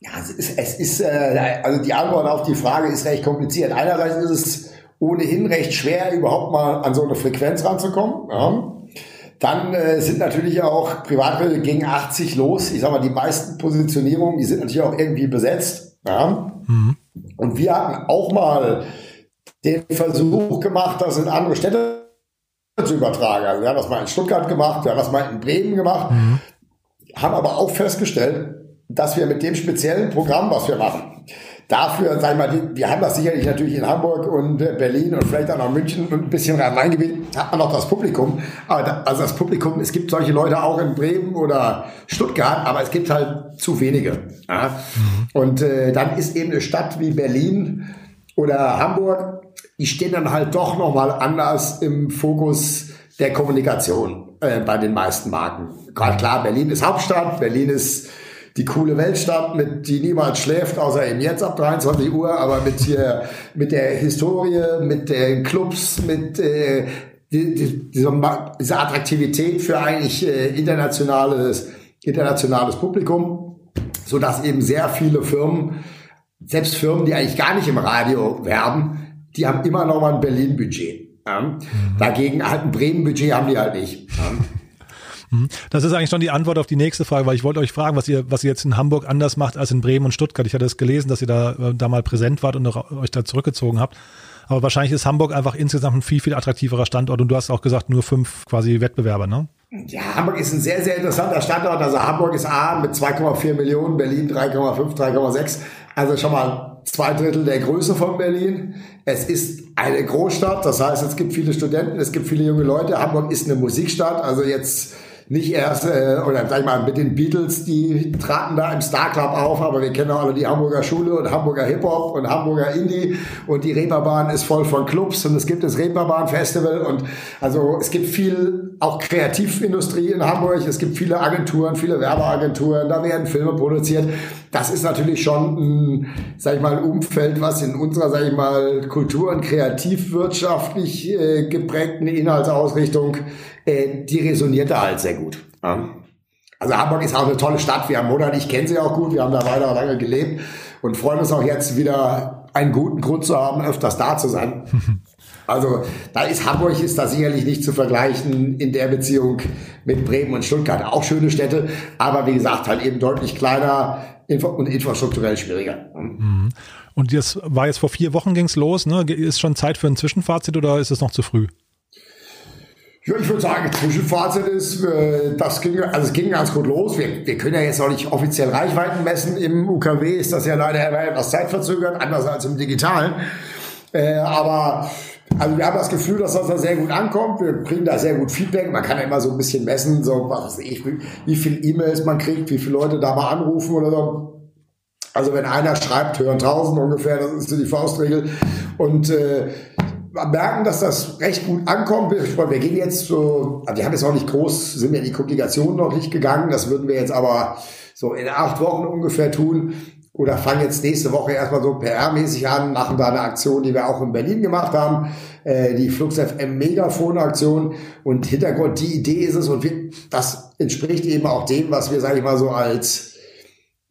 Ja, es ist, es ist äh, also die Antwort auf die Frage ist recht kompliziert. Einerseits ist es ohnehin recht schwer, überhaupt mal an so eine Frequenz ranzukommen. Ja. Dann äh, sind natürlich auch Privatradio gegen 80 los. Ich sag mal, die meisten Positionierungen, die sind natürlich auch irgendwie besetzt. Ja. Mhm. Und wir hatten auch mal den Versuch gemacht, das in andere Städte zu übertragen. Also wir haben das mal in Stuttgart gemacht, wir haben das mal in Bremen gemacht. Mhm. haben aber auch festgestellt, dass wir mit dem speziellen Programm, was wir machen, dafür, sag ich mal, wir haben das sicherlich natürlich in Hamburg und Berlin und vielleicht auch noch München und ein bisschen Rhein-Main-Gebiet, hat man noch das Publikum. Aber da, also das Publikum, es gibt solche Leute auch in Bremen oder Stuttgart, aber es gibt halt zu wenige. Ja? Mhm. Und äh, dann ist eben eine Stadt wie Berlin oder Hamburg, die stehen dann halt doch nochmal anders im Fokus der Kommunikation äh, bei den meisten Marken. Gerade klar, Berlin ist Hauptstadt, Berlin ist die coole Weltstadt, mit, die niemals schläft, außer eben jetzt ab 23 Uhr, aber mit hier, mit der Historie, mit den Clubs, mit äh, die, die, dieser, dieser Attraktivität für eigentlich äh, internationales, internationales Publikum, so dass eben sehr viele Firmen, selbst Firmen, die eigentlich gar nicht im Radio werben, die haben immer noch mal ein Berlin-Budget. Ja? Mhm. Dagegen halt ein Bremen-Budget haben die halt nicht. Ja? Mhm. Das ist eigentlich schon die Antwort auf die nächste Frage, weil ich wollte euch fragen, was ihr, was ihr jetzt in Hamburg anders macht als in Bremen und Stuttgart. Ich hatte es gelesen, dass ihr da, äh, da mal präsent wart und euch da zurückgezogen habt. Aber wahrscheinlich ist Hamburg einfach insgesamt ein viel, viel attraktiverer Standort und du hast auch gesagt, nur fünf quasi Wettbewerber, ne? Ja, Hamburg ist ein sehr, sehr interessanter Standort. Also Hamburg ist A mit 2,4 Millionen, Berlin 3,5, 3,6. Also schon mal zwei Drittel der Größe von Berlin. Es ist eine Großstadt, das heißt, es gibt viele Studenten, es gibt viele junge Leute. Hamburg ist eine Musikstadt, also jetzt nicht erst, äh, oder sag ich mal, mit den Beatles, die traten da im Star Club auf, aber wir kennen auch alle die Hamburger Schule und Hamburger Hip-Hop und Hamburger Indie und die Reeperbahn ist voll von Clubs und es gibt das Reeperbahn Festival und also es gibt viel auch Kreativindustrie in Hamburg, es gibt viele Agenturen, viele Werbeagenturen, da werden Filme produziert. Das ist natürlich schon ein, sag ich mal, Umfeld, was in unserer, sag ich mal, kultur- und kreativwirtschaftlich äh, geprägten Inhaltsausrichtung äh, die resoniert da halt sehr gut. Ja. Also Hamburg ist auch eine tolle Stadt. Wir haben Monat, ich kenne sie auch gut. Wir haben da weiter lange gelebt und freuen uns auch jetzt wieder einen guten Grund zu haben, öfters da zu sein. Also da ist Hamburg ist da sicherlich nicht zu vergleichen in der Beziehung mit Bremen und Stuttgart. Auch schöne Städte, aber wie gesagt halt eben deutlich kleiner und infrastrukturell schwieriger. Mhm. Und das war jetzt vor vier Wochen ging's los. Ne? Ist schon Zeit für ein Zwischenfazit oder ist es noch zu früh? Ja, ich würde sagen, Zwischenfazit ist, äh, das ging, also es ging ganz gut los. Wir, wir können ja jetzt noch nicht offiziell Reichweiten messen. Im UKW ist das ja leider etwas zeitverzögert, anders als im Digitalen. Äh, aber also wir haben das Gefühl, dass das da sehr gut ankommt. Wir kriegen da sehr gut Feedback. Man kann ja immer so ein bisschen messen, so was ich, wie viele E-Mails man kriegt, wie viele Leute da mal anrufen oder so. Also wenn einer schreibt, hören tausend ungefähr, das ist so die Faustregel. Und äh, merken, dass das recht gut ankommt. Wir gehen jetzt so, also wir haben jetzt noch nicht groß, sind wir in die Kommunikation noch nicht gegangen. Das würden wir jetzt aber so in acht Wochen ungefähr tun. Oder fangen jetzt nächste Woche erstmal so PR-mäßig an, machen da eine Aktion, die wir auch in Berlin gemacht haben, äh, die Flux FM Megafon-Aktion. Und Hintergrund, die Idee ist es, und wir, das entspricht eben auch dem, was wir, sage ich mal, so als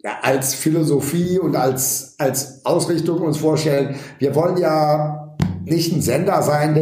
ja, als Philosophie und als, als Ausrichtung uns vorstellen. Wir wollen ja nicht ein Sender sein,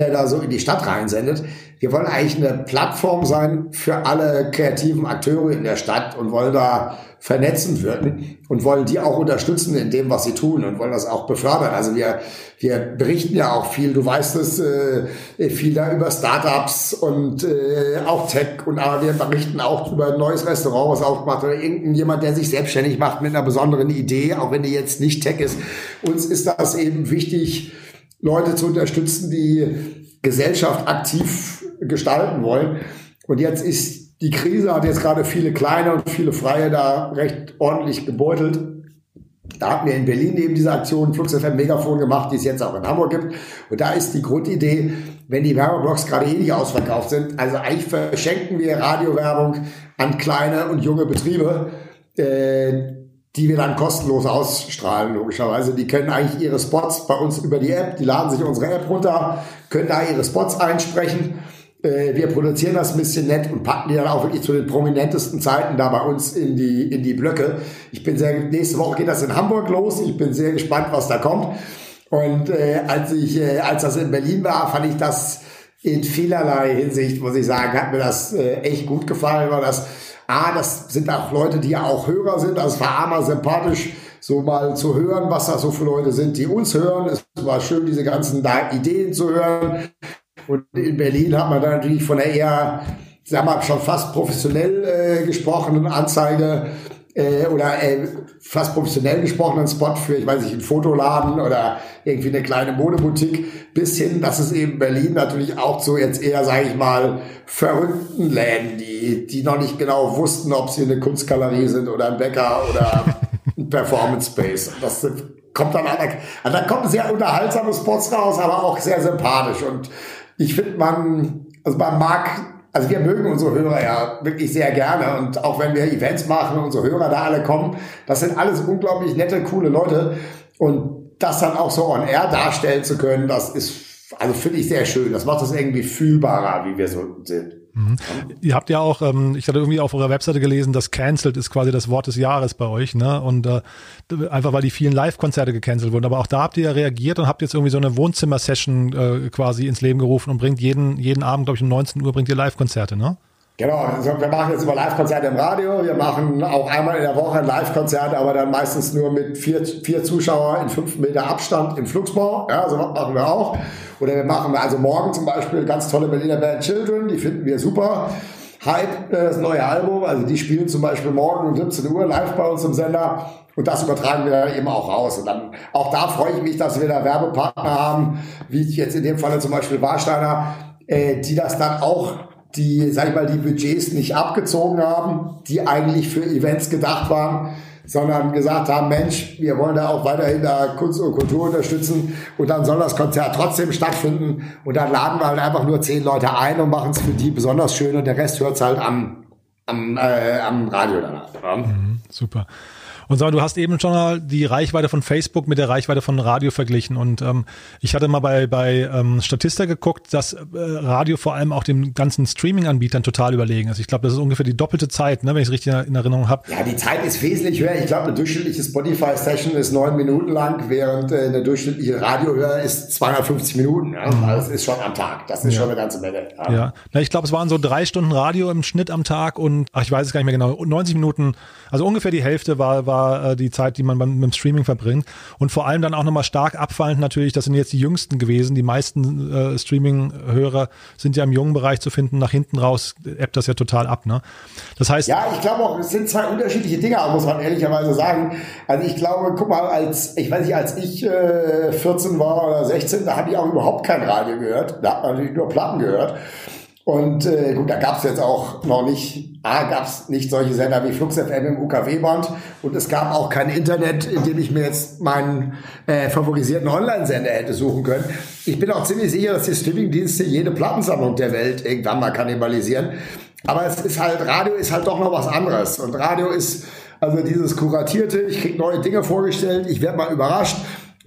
der da so in die Stadt reinsendet. Wir wollen eigentlich eine Plattform sein für alle kreativen Akteure in der Stadt und wollen da vernetzend wirken und wollen die auch unterstützen in dem, was sie tun und wollen das auch befördern. Also wir, wir berichten ja auch viel, du weißt es, äh, viel da über Startups und äh, auch Tech und aber wir berichten auch über ein neues Restaurant, was aufgemacht oder irgendjemand, der sich selbstständig macht mit einer besonderen Idee, auch wenn die jetzt nicht Tech ist. Uns ist das eben wichtig, Leute zu unterstützen, die Gesellschaft aktiv gestalten wollen. Und jetzt ist die Krise hat jetzt gerade viele kleine und viele Freie da recht ordentlich gebeutelt. Da hatten wir in Berlin eben diese Aktion Flux FM Megafon gemacht, die es jetzt auch in Hamburg gibt. Und da ist die Grundidee, wenn die Werbeblocks gerade eh nicht ausverkauft sind, also eigentlich verschenken wir Radiowerbung an kleine und junge Betriebe, äh, die wir dann kostenlos ausstrahlen, logischerweise. Die können eigentlich ihre Spots bei uns über die App, die laden sich unsere App runter, können da ihre Spots einsprechen. Äh, wir produzieren das ein bisschen nett und packen die dann auch wirklich zu den prominentesten Zeiten da bei uns in die, in die Blöcke. Ich bin sehr, nächste Woche geht das in Hamburg los. Ich bin sehr gespannt, was da kommt. Und äh, als ich, äh, als das in Berlin war, fand ich das in vielerlei Hinsicht, muss ich sagen, hat mir das äh, echt gut gefallen, weil das A, das sind auch Leute, die ja auch Hörer sind. Also es war einmal sympathisch, so mal zu hören, was das so für Leute sind, die uns hören. Es war schön, diese ganzen Ideen zu hören. Und in Berlin hat man dann natürlich von der eher sag mal, schon fast professionell äh, gesprochenen Anzeige äh, oder äh, fast professionell gesprochenen Spot für, ich weiß nicht, einen Fotoladen oder irgendwie eine kleine Modeboutique, bis hin, dass es eben Berlin natürlich auch zu jetzt eher, sage ich mal, verrückten Läden, die, die noch nicht genau wussten, ob sie eine Kunstgalerie sind oder ein Bäcker oder ein Performance Space. Das kommt dann an, also da kommen sehr unterhaltsame Spots raus, aber auch sehr sympathisch. Und ich finde man, also beim Marc also wir mögen unsere Hörer ja wirklich sehr gerne und auch wenn wir Events machen, unsere Hörer da alle kommen, das sind alles unglaublich nette, coole Leute und das dann auch so on air darstellen zu können, das ist, also finde ich sehr schön. Das macht es irgendwie fühlbarer, wie wir so sind. Mhm. Ihr habt ja auch, ähm, ich hatte irgendwie auf eurer Webseite gelesen, dass cancelled ist quasi das Wort des Jahres bei euch, ne? Und äh, einfach weil die vielen Live-Konzerte gecancelt wurden. Aber auch da habt ihr ja reagiert und habt jetzt irgendwie so eine Wohnzimmer-Session äh, quasi ins Leben gerufen und bringt jeden, jeden Abend, glaube ich, um 19 Uhr bringt ihr Live-Konzerte, ne? Genau, also wir machen jetzt immer Live-Konzerte im Radio. Wir machen auch einmal in der Woche ein Live-Konzert, aber dann meistens nur mit vier, vier Zuschauer in fünf Meter Abstand im Flugsbau. Ja, so machen wir auch. Oder wir machen also morgen zum Beispiel ganz tolle Berliner Band Children, die finden wir super. Hype, äh, das neue Album, also die spielen zum Beispiel morgen um 17 Uhr live bei uns im Sender. Und das übertragen wir dann eben auch raus. Und dann, auch da freue ich mich, dass wir da Werbepartner haben, wie jetzt in dem Falle zum Beispiel Warsteiner, äh, die das dann auch die, sag ich mal, die Budgets nicht abgezogen haben, die eigentlich für Events gedacht waren, sondern gesagt haben, Mensch, wir wollen da auch weiterhin da Kunst und Kultur unterstützen und dann soll das Konzert trotzdem stattfinden und dann laden wir halt einfach nur zehn Leute ein und machen es für die besonders schön und der Rest hört es halt am, am, äh, am Radio danach. Mhm, super. Und sag mal, du hast eben schon mal die Reichweite von Facebook mit der Reichweite von Radio verglichen. Und ähm, ich hatte mal bei, bei ähm, Statista geguckt, dass äh, Radio vor allem auch den ganzen Streaming-Anbietern total überlegen ist. Ich glaube, das ist ungefähr die doppelte Zeit, ne, wenn ich es richtig in Erinnerung habe. Ja, die Zeit ist wesentlich höher. Ich glaube, eine durchschnittliche Spotify-Session ist neun Minuten lang, während äh, eine durchschnittliche Radiohörer ist 250 Minuten. Ja? Mhm. Also das ist schon am Tag. Das ist ja. schon eine ganze Menge. Ja, ja. Na, ich glaube, es waren so drei Stunden Radio im Schnitt am Tag und ach, ich weiß es gar nicht mehr genau, 90 Minuten, also ungefähr die Hälfte war, war war äh, die Zeit, die man beim, beim Streaming verbringt. Und vor allem dann auch nochmal stark abfallend natürlich, das sind jetzt die jüngsten gewesen. Die meisten äh, Streaming-Hörer sind ja im jungen Bereich zu finden. Nach hinten raus ebbt das ja total ab. Ne? Das heißt. Ja, ich glaube auch, es sind zwei unterschiedliche Dinge, muss man ehrlicherweise sagen. Also ich glaube, guck mal, als, ich weiß nicht, als ich äh, 14 war oder 16, da habe ich auch überhaupt kein Radio gehört. Da hat man natürlich nur Platten gehört. Und äh, gut, da gab es jetzt auch noch nicht, A, gab es nicht solche Sender wie Flux FM im UKW-Band und es gab auch kein Internet, in dem ich mir jetzt meinen äh, favorisierten Online-Sender hätte suchen können. Ich bin auch ziemlich sicher, dass die Streaming-Dienste jede Plattensammlung der Welt irgendwann mal kannibalisieren. Aber es ist halt, Radio ist halt doch noch was anderes. Und Radio ist also dieses kuratierte, ich krieg neue Dinge vorgestellt, ich werde mal überrascht.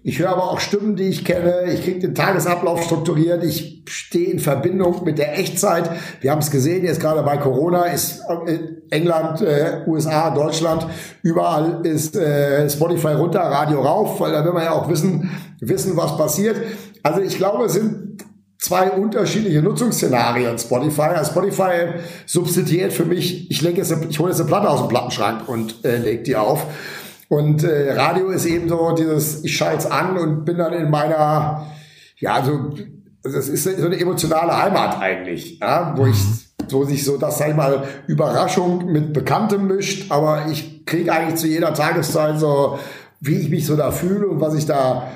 Ich höre aber auch Stimmen, die ich kenne. Ich kriege den Tagesablauf strukturiert. Ich stehe in Verbindung mit der Echtzeit. Wir haben es gesehen, jetzt gerade bei Corona ist äh, England, äh, USA, Deutschland, überall ist äh, Spotify runter, Radio rauf, weil da will man ja auch wissen, wissen, was passiert. Also ich glaube, es sind zwei unterschiedliche Nutzungsszenarien Spotify. Also Spotify substituiert für mich, ich, lege jetzt, ich hole jetzt eine Platte aus dem Plattenschrank und äh, lege die auf. Und äh, Radio ist eben so dieses, ich schalte es an und bin dann in meiner, ja, so, das ist so eine emotionale Heimat eigentlich, ja, wo ich, so sich so, das sag ich mal, Überraschung mit Bekanntem mischt, aber ich kriege eigentlich zu jeder Tageszeit so, wie ich mich so da fühle und was ich da,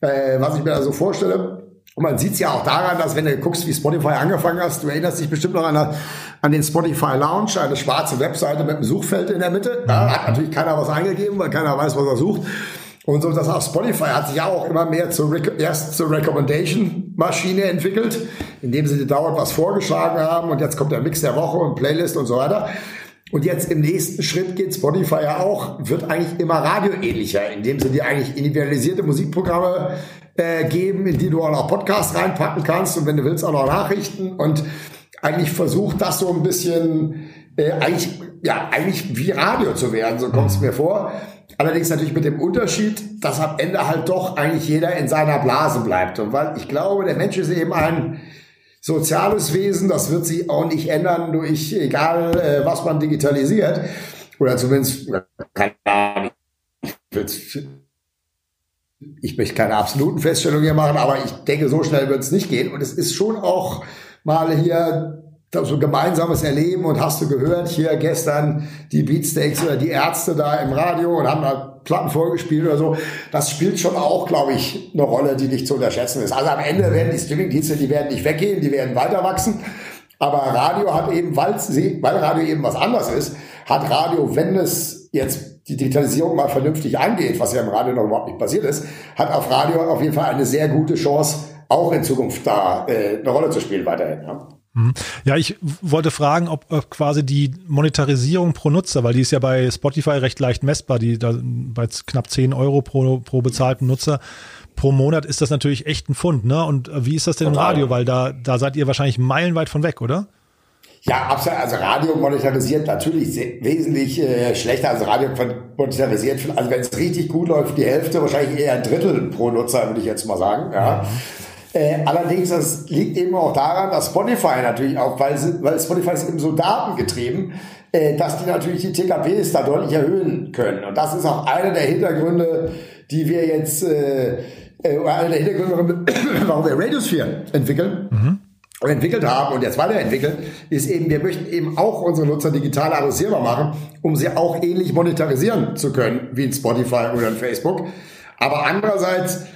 äh, was ich mir da so vorstelle. Und man sieht es ja auch daran, dass wenn du guckst, wie Spotify angefangen hast, du erinnerst dich bestimmt noch an, an den Spotify Lounge, eine schwarze Webseite mit einem Suchfeld in der Mitte. Da hat natürlich keiner was eingegeben, weil keiner weiß, was er sucht. Und so das auch Spotify hat sich ja auch immer mehr zur, erst zur Recommendation-Maschine entwickelt, indem sie dauernd was vorgeschlagen haben und jetzt kommt der Mix der Woche und Playlist und so weiter. Und jetzt im nächsten Schritt geht Spotify ja auch, wird eigentlich immer radioähnlicher, indem sie dir eigentlich individualisierte Musikprogramme äh, geben, in die du auch noch Podcasts reinpacken kannst und wenn du willst auch noch Nachrichten und eigentlich versucht das so ein bisschen äh, eigentlich ja eigentlich wie Radio zu werden, so kommt es mir vor. Allerdings natürlich mit dem Unterschied, dass am Ende halt doch eigentlich jeder in seiner Blase bleibt. Und weil ich glaube, der Mensch ist eben ein soziales Wesen, das wird sich auch nicht ändern durch egal äh, was man digitalisiert. Oder zumindest, keine Ahnung, ich möchte keine absoluten Feststellungen hier machen, aber ich denke, so schnell wird es nicht gehen. Und es ist schon auch mal hier so gemeinsames Erleben und hast du gehört hier gestern die Beatsteaks oder die Ärzte da im Radio und haben da Platten vorgespielt oder so. Das spielt schon auch, glaube ich, eine Rolle, die nicht zu unterschätzen ist. Also am Ende werden die Streamingdienste, die werden nicht weggehen, die werden weiter wachsen. Aber Radio hat eben, weil, Radio eben was anderes ist, hat Radio, wenn es jetzt die Digitalisierung mal vernünftig angeht, was ja im Radio noch überhaupt nicht passiert ist, hat auf Radio auf jeden Fall eine sehr gute Chance, auch in Zukunft da äh, eine Rolle zu spielen weiterhin. Ja. Mhm. Ja, ich wollte fragen, ob, ob quasi die Monetarisierung pro Nutzer, weil die ist ja bei Spotify recht leicht messbar, die da bei knapp 10 Euro pro, pro bezahlten Nutzer pro Monat ist das natürlich echt ein Fund, ne? Und wie ist das denn im Radio? Weil da, da seid ihr wahrscheinlich meilenweit von weg, oder? Ja, absolut. Also Radio monetarisiert natürlich wesentlich äh, schlechter als Radio monetarisiert. Also wenn es richtig gut läuft, die Hälfte, wahrscheinlich eher ein Drittel pro Nutzer, würde ich jetzt mal sagen. Ja. Äh, allerdings, das liegt eben auch daran, dass Spotify natürlich auch, weil, sie, weil Spotify ist eben so datengetrieben, äh, dass die natürlich die TKPs da deutlich erhöhen können. Und das ist auch einer der Hintergründe, die wir jetzt, äh, äh einer der Hintergründe, warum wir Radiosphere entwickeln. Mhm entwickelt haben und jetzt weiterentwickeln, ist eben, wir möchten eben auch unsere Nutzer digital adressierbar machen, um sie auch ähnlich monetarisieren zu können, wie in Spotify oder in Facebook. Aber andererseits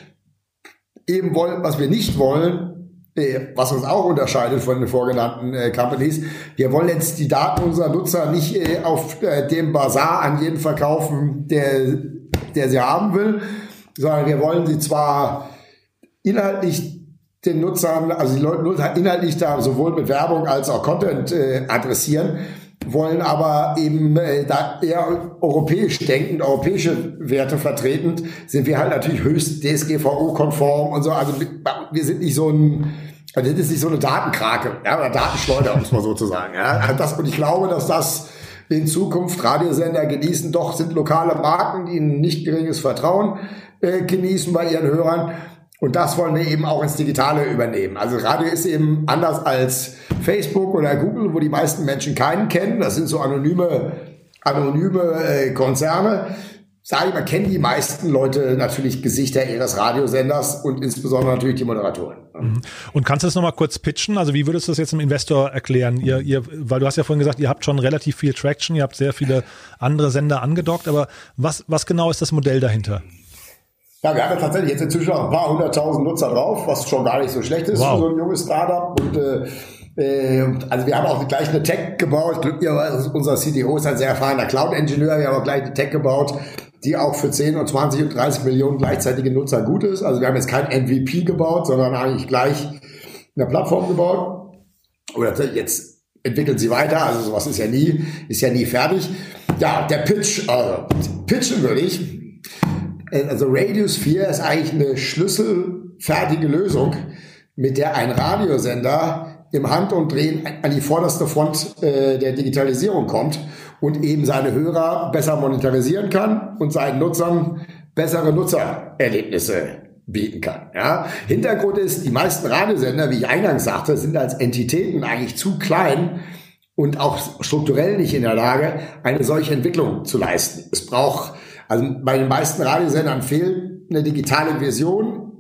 eben wollen, was wir nicht wollen, äh, was uns auch unterscheidet von den vorgenannten äh, Companies. Wir wollen jetzt die Daten unserer Nutzer nicht äh, auf äh, dem Bazar an jeden verkaufen, der, der sie haben will, sondern wir wollen sie zwar inhaltlich den Nutzern, also die Leute inhaltlich da sowohl mit Werbung als auch Content äh, adressieren, wollen aber eben äh, da eher europäisch denkend, europäische Werte vertretend, sind wir halt natürlich höchst DSGVO-konform und so. Also wir sind nicht so ein, also das ist nicht so eine Datenkrake, ja, oder Datenschleuder, um es mal so zu sagen. Ja. Das, und ich glaube, dass das in Zukunft Radiosender genießen, doch sind lokale Marken, die ein nicht geringes Vertrauen äh, genießen bei ihren Hörern. Und das wollen wir eben auch ins Digitale übernehmen. Also Radio ist eben anders als Facebook oder Google, wo die meisten Menschen keinen kennen. Das sind so anonyme, anonyme äh, Konzerne. Sage ich mal, kennen die meisten Leute natürlich Gesichter ihres Radiosenders und insbesondere natürlich die Moderatoren. Mhm. Und kannst du das nochmal kurz pitchen? Also wie würdest du das jetzt einem Investor erklären? Ihr, ihr, weil du hast ja vorhin gesagt, ihr habt schon relativ viel Traction, ihr habt sehr viele andere Sender angedockt, aber was, was genau ist das Modell dahinter? Ja, wir haben ja tatsächlich jetzt inzwischen auch ein paar hunderttausend Nutzer drauf, was schon gar nicht so schlecht ist wow. für so ein junges Startup. Und äh, äh, also wir haben auch gleich eine Tech gebaut. Glücklicherweise unser CTO ist ein sehr erfahrener Cloud-Ingenieur. Wir haben auch gleich eine Tech gebaut, die auch für 10 und 20 und 30 Millionen gleichzeitige Nutzer gut ist. Also wir haben jetzt kein MVP gebaut, sondern eigentlich gleich eine Plattform gebaut. Oder jetzt entwickeln sie weiter. Also sowas ist ja nie, ist ja nie fertig. Ja, der Pitch, also pitchen würde ich also Radius 4 ist eigentlich eine schlüsselfertige Lösung, mit der ein Radiosender im Handumdrehen an die vorderste Front äh, der Digitalisierung kommt und eben seine Hörer besser monetarisieren kann und seinen Nutzern bessere Nutzererlebnisse bieten kann. Ja? Hintergrund ist, die meisten Radiosender, wie ich eingangs sagte, sind als Entitäten eigentlich zu klein und auch strukturell nicht in der Lage, eine solche Entwicklung zu leisten. Es braucht also bei den meisten Radiosendern fehlt eine digitale Version.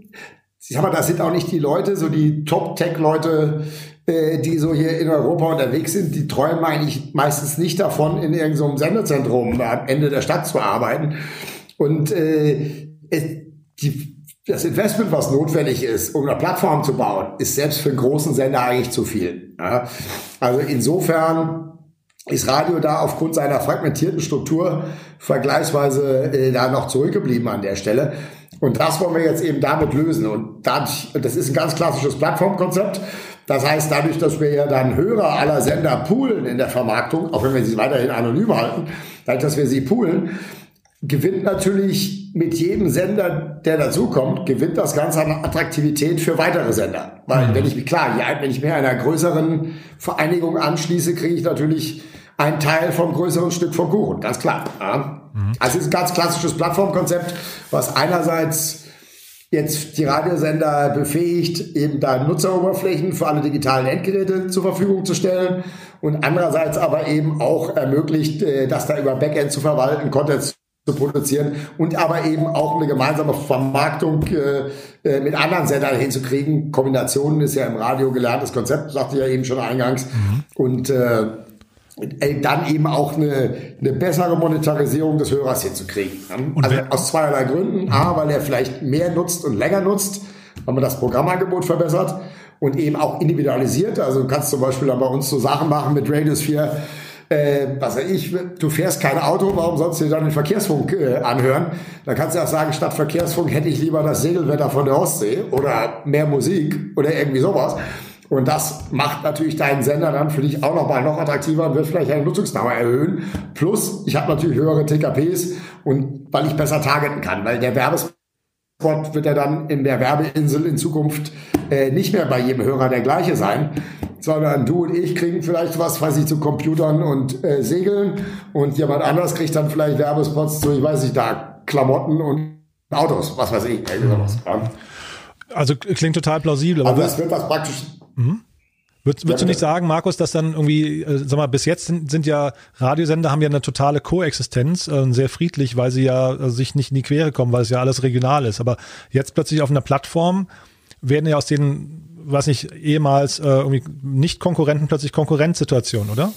Ich sag mal, das sind auch nicht die Leute, so die Top-Tech-Leute, äh, die so hier in Europa unterwegs sind, die träumen eigentlich meistens nicht davon, in irgendeinem Sendezentrum am Ende der Stadt zu arbeiten. Und äh, die, das Investment, was notwendig ist, um eine Plattform zu bauen, ist selbst für einen großen Sender eigentlich zu viel. Ja? Also insofern ist Radio da aufgrund seiner fragmentierten Struktur vergleichsweise äh, da noch zurückgeblieben an der Stelle. Und das wollen wir jetzt eben damit lösen. Und dadurch, das ist ein ganz klassisches Plattformkonzept. Das heißt, dadurch, dass wir ja dann Hörer aller Sender poolen in der Vermarktung, auch wenn wir sie weiterhin anonym halten, dadurch, dass wir sie poolen, gewinnt natürlich mit jedem Sender, der dazukommt, gewinnt das Ganze an Attraktivität für weitere Sender. Weil mhm. wenn ich mich, klar, wenn ich mir einer größeren Vereinigung anschließe, kriege ich natürlich ein Teil vom größeren Stück vom Kuchen, ganz klar. Ja. Mhm. Also es ist ein ganz klassisches Plattformkonzept, was einerseits jetzt die Radiosender befähigt, eben da Nutzeroberflächen für alle digitalen Endgeräte zur Verfügung zu stellen und andererseits aber eben auch ermöglicht, äh, das da über Backend zu verwalten, Content produzieren und aber eben auch eine gemeinsame Vermarktung äh, äh, mit anderen Sendern hinzukriegen. Kombinationen ist ja im Radio gelerntes Konzept, sagte ich ja eben schon eingangs. Mhm. Und äh, dann eben auch eine, eine bessere Monetarisierung des Hörers hinzukriegen. Also aus zweierlei Gründen. A, weil er vielleicht mehr nutzt und länger nutzt, weil man das Programmangebot verbessert und eben auch individualisiert. Also du kannst zum Beispiel dann bei uns so Sachen machen mit Radius 4, äh, was weiß ich, du fährst kein Auto, warum sollst du dir dann den Verkehrsfunk äh, anhören? Dann kannst du auch sagen, statt Verkehrsfunk hätte ich lieber das Segelwetter von der Ostsee oder mehr Musik oder irgendwie sowas. Und das macht natürlich deinen Sender dann für dich auch nochmal noch attraktiver und wird vielleicht deine Nutzungsdauer erhöhen. Plus, ich habe natürlich höhere TKPs und weil ich besser targeten kann, weil der Werbespot wird ja dann in der Werbeinsel in Zukunft äh, nicht mehr bei jedem Hörer der gleiche sein, sondern du und ich kriegen vielleicht was, weiß ich, zu Computern und äh, Segeln und jemand anders kriegt dann vielleicht Werbespots zu, ich weiß nicht, da Klamotten und Autos, was weiß ich. Also klingt total plausibel. Aber also das wird was praktisch Mhm. Würdest, würdest ja, du nicht sagen, Markus, dass dann irgendwie, äh, sag mal, bis jetzt sind, sind ja Radiosender haben ja eine totale Koexistenz, äh, sehr friedlich, weil sie ja äh, sich nicht in die Quere kommen, weil es ja alles regional ist. Aber jetzt plötzlich auf einer Plattform werden ja aus den, weiß nicht, ehemals äh, irgendwie nicht Konkurrenten plötzlich Konkurrenzsituationen, oder?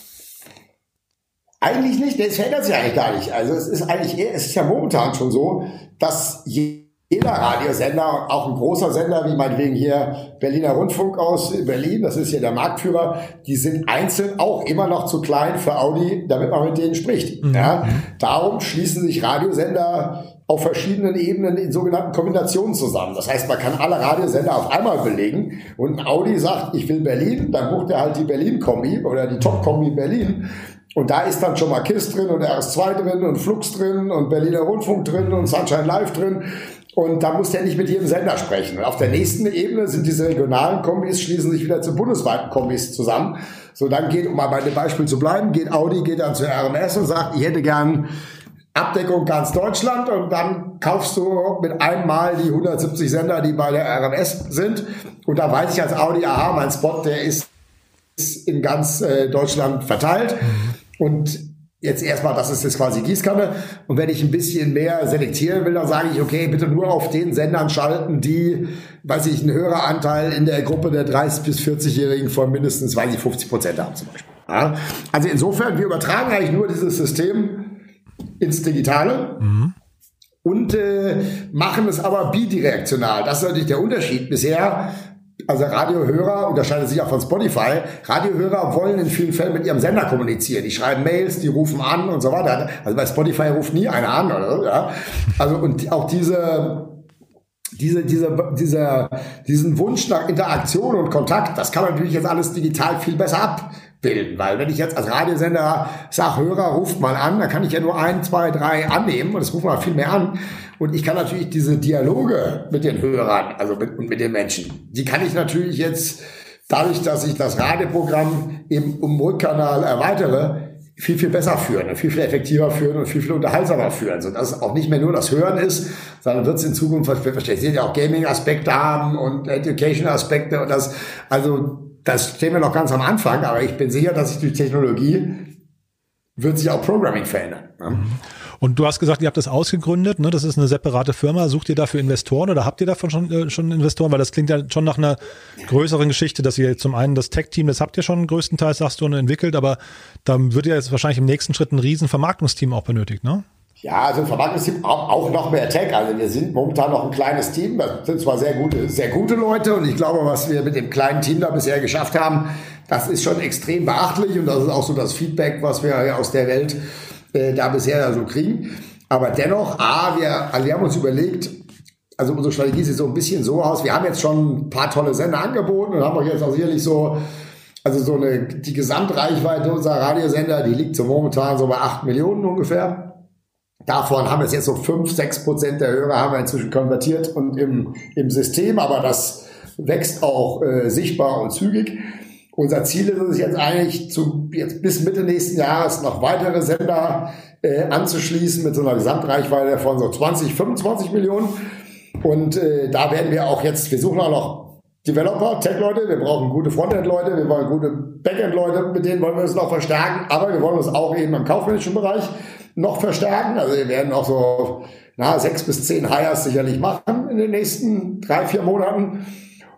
Eigentlich nicht, das verändert sich eigentlich gar nicht. Also es ist eigentlich es ist ja momentan schon so, dass je jeder Radiosender, auch ein großer Sender, wie meinetwegen hier Berliner Rundfunk aus Berlin, das ist hier der Marktführer, die sind einzeln auch immer noch zu klein für Audi, damit man mit denen spricht. Mhm. Ja? Darum schließen sich Radiosender auf verschiedenen Ebenen in sogenannten Kombinationen zusammen. Das heißt, man kann alle Radiosender auf einmal belegen und ein Audi sagt, ich will Berlin, dann bucht er halt die Berlin-Kombi oder die Top-Kombi Berlin. Und da ist dann schon mal KISS drin und RS2 drin und Flux drin und Berliner Rundfunk drin und Sunshine Live drin. Und da muss der nicht mit jedem Sender sprechen. Und auf der nächsten Ebene sind diese regionalen Kombis, schließen sich wieder zu bundesweiten Kombis zusammen. So, dann geht, um mal bei dem Beispiel zu bleiben, geht Audi, geht dann zu RMS und sagt, ich hätte gern Abdeckung ganz Deutschland und dann kaufst du mit einem Mal die 170 Sender, die bei der RMS sind. Und da weiß ich als Audi, aha, mein Spot, der ist in ganz äh, Deutschland verteilt. Mhm. Und jetzt erstmal, das ist jetzt quasi Gießkanne. Und wenn ich ein bisschen mehr selektieren will, dann sage ich, okay, bitte nur auf den Sendern schalten, die, weiß ich, einen höheren Anteil in der Gruppe der 30- bis 40-Jährigen von mindestens, weiß ich, 50 Prozent haben zum Beispiel. Ja? Also insofern, wir übertragen eigentlich nur dieses System ins Digitale. Mhm. Und äh, machen es aber bidirektional. Das ist natürlich der Unterschied. Bisher also Radiohörer unterscheidet sich auch von Spotify. Radiohörer wollen in vielen Fällen mit ihrem Sender kommunizieren. Die schreiben Mails, die rufen an und so weiter. Also bei Spotify ruft nie einer an, oder? so, Ja? Also und auch diese diese, diese, dieser, diesen Wunsch nach Interaktion und Kontakt, das kann man natürlich jetzt alles digital viel besser abbilden, weil wenn ich jetzt als Radiosender sage, Hörer, ruft mal an, dann kann ich ja nur ein, zwei, drei annehmen und es rufen mal viel mehr an. Und ich kann natürlich diese Dialoge mit den Hörern, also mit, mit den Menschen, die kann ich natürlich jetzt dadurch, dass ich das Radioprogramm im, im Rückkanal erweitere, viel, viel besser führen und viel, viel effektiver führen und viel, viel unterhaltsamer führen, sodass es auch nicht mehr nur das Hören ist, sondern wird es in Zukunft, versteht ihr ja auch Gaming-Aspekte haben und Education-Aspekte und das, also das stehen wir noch ganz am Anfang, aber ich bin sicher, dass sich durch Technologie wird sich auch Programming verändern. Mhm. Und du hast gesagt, ihr habt das ausgegründet, ne? das ist eine separate Firma. Sucht ihr dafür Investoren oder habt ihr davon schon, äh, schon Investoren? Weil das klingt ja schon nach einer größeren Geschichte, dass ihr zum einen das Tech-Team, das habt ihr schon größtenteils, sagst du, entwickelt, aber da wird ja jetzt wahrscheinlich im nächsten Schritt ein riesen Vermarktungsteam auch benötigt, ne? Ja, also ein Vermarktungsteam auch, auch noch mehr Tech. Also wir sind momentan noch ein kleines Team. Das sind zwar sehr gute, sehr gute Leute und ich glaube, was wir mit dem kleinen Team da bisher geschafft haben, das ist schon extrem beachtlich und das ist auch so das Feedback, was wir aus der Welt äh, da bisher so kriegen. Aber dennoch, A, wir, also wir haben uns überlegt, also unsere Strategie sieht so ein bisschen so aus, wir haben jetzt schon ein paar tolle Sender angeboten und haben auch jetzt auch sicherlich so, also so eine, die Gesamtreichweite unserer Radiosender, die liegt so momentan so bei 8 Millionen ungefähr. Davon haben wir jetzt so 5, 6 Prozent der Hörer haben wir inzwischen konvertiert und im, im System, aber das wächst auch äh, sichtbar und zügig. Unser Ziel ist es jetzt eigentlich, zu, jetzt bis Mitte nächsten Jahres noch weitere Sender äh, anzuschließen mit so einer Gesamtreichweite von so 20, 25 Millionen. Und äh, da werden wir auch jetzt, wir suchen auch noch Developer, Tech-Leute, wir brauchen gute Frontend-Leute, wir wollen gute Backend-Leute, mit denen wollen wir uns noch verstärken, aber wir wollen uns auch eben im kaufmännischen Bereich noch verstärken. Also wir werden auch so na, sechs bis zehn Hires sicherlich machen in den nächsten drei, vier Monaten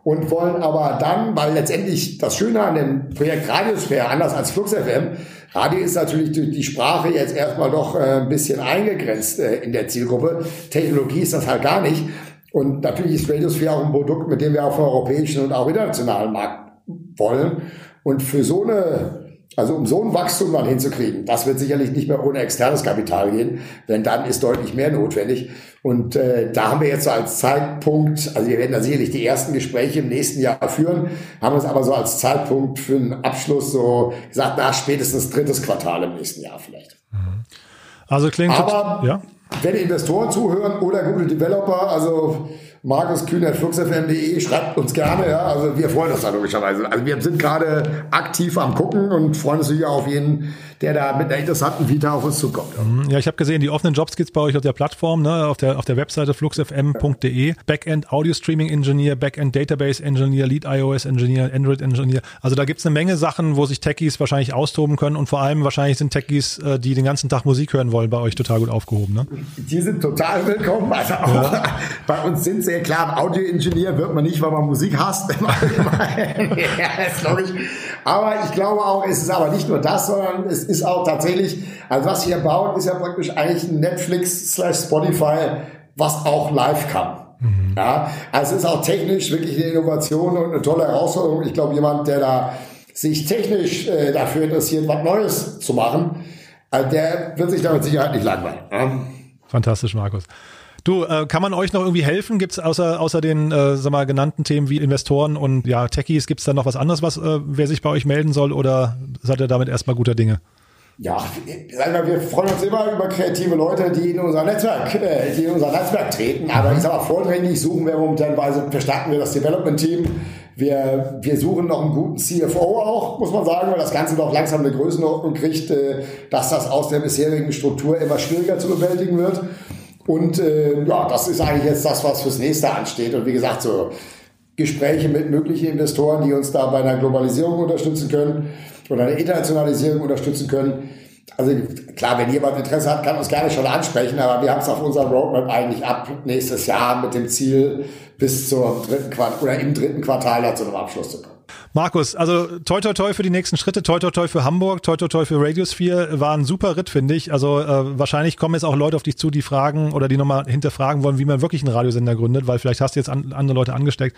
und wollen aber dann, weil letztendlich das Schöne an dem Projekt Radiosphäre, anders als Flux FM, Radio ist natürlich durch die Sprache jetzt erstmal doch äh, ein bisschen eingegrenzt äh, in der Zielgruppe. Technologie ist das halt gar nicht. Und natürlich ist Radiosphere auch ein Produkt, mit dem wir auf dem europäischen und auch internationalen Markt wollen. Und für so eine also um so ein Wachstum dann hinzukriegen, das wird sicherlich nicht mehr ohne externes Kapital gehen, denn dann ist deutlich mehr notwendig. Und äh, da haben wir jetzt so als Zeitpunkt, also wir werden da sicherlich die ersten Gespräche im nächsten Jahr führen, haben uns aber so als Zeitpunkt für einen Abschluss so gesagt, nach spätestens drittes Quartal im nächsten Jahr vielleicht. Also klingt aber ja. wenn Investoren zuhören oder Google Developer, also Markus Kühner, fluxfm.de, schreibt uns gerne, ja. Also wir freuen uns da logischerweise. Also wir sind gerade aktiv am gucken und freuen uns sicher auf jeden, der da mit einer interessanten Vita auf uns zukommt. Mhm. Ja, ich habe gesehen, die offenen Jobs gibt's bei euch auf der Plattform, ne, auf der auf der Webseite fluxfm.de. Backend Audio Streaming Engineer, Backend Database Engineer, Lead iOS Engineer, Android Engineer. Also da gibt's eine Menge Sachen, wo sich Techies wahrscheinlich austoben können und vor allem wahrscheinlich sind Techies, äh, die den ganzen Tag Musik hören wollen, bei euch total gut aufgehoben. Ne? Die sind total willkommen. Also auch ja. bei uns sind sehr klar, Audioingenieur wird man nicht, weil man Musik hasst. ja, ist logisch. Aber ich glaube auch, es ist aber nicht nur das, sondern es ist auch tatsächlich, also was wir bauen, ist ja praktisch eigentlich ein Netflix slash Spotify, was auch live kann. Mhm. Ja, also es ist auch technisch wirklich eine Innovation und eine tolle Herausforderung. Ich glaube, jemand, der da sich technisch äh, dafür interessiert, was Neues zu machen, äh, der wird sich damit Sicherheit nicht langweilen. Ja? Fantastisch, Markus. Du, äh, kann man euch noch irgendwie helfen? Gibt es außer, außer den äh, sag mal, genannten Themen wie Investoren und ja, Techies, gibt es da noch was anderes, was äh, wer sich bei euch melden soll oder seid ihr damit erstmal guter Dinge? Ja, sagen wir, wir freuen uns immer über kreative Leute, die in unser Netzwerk, äh, die in unser Netzwerk treten. Aber ich sage mal, vordringlich suchen wir momentan, verstärken wir das Development-Team. Wir, wir suchen noch einen guten CFO auch, muss man sagen, weil das Ganze doch langsam eine Größenordnung kriegt, äh, dass das aus der bisherigen Struktur immer schwieriger zu bewältigen wird. Und äh, ja, das ist eigentlich jetzt das, was fürs nächste ansteht. Und wie gesagt, so Gespräche mit möglichen Investoren, die uns da bei einer Globalisierung unterstützen können oder einer Internationalisierung unterstützen können. Also klar, wenn jemand Interesse hat, kann uns gerne schon ansprechen, aber wir haben es auf unserem Roadmap eigentlich ab nächstes Jahr mit dem Ziel, bis zum dritten Quartal oder im dritten Quartal da zu einem Abschluss zu kommen. Markus, also toi toi toi für die nächsten Schritte, toi toi toi für Hamburg, toi toi toi für Radiosphere, war ein super Ritt, finde ich. Also äh, wahrscheinlich kommen jetzt auch Leute auf dich zu, die fragen oder die nochmal hinterfragen wollen, wie man wirklich einen Radiosender gründet, weil vielleicht hast du jetzt an, andere Leute angesteckt.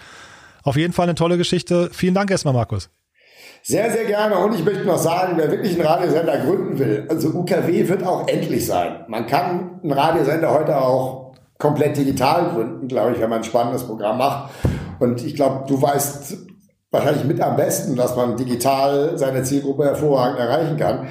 Auf jeden Fall eine tolle Geschichte. Vielen Dank erstmal, Markus. Sehr, sehr gerne. Und ich möchte noch sagen, wer wirklich einen Radiosender gründen will, also UKW wird auch endlich sein. Man kann einen Radiosender heute auch komplett digital gründen, glaube ich, wenn man ein spannendes Programm macht. Und ich glaube, du weißt wahrscheinlich mit am besten, dass man digital seine Zielgruppe hervorragend erreichen kann.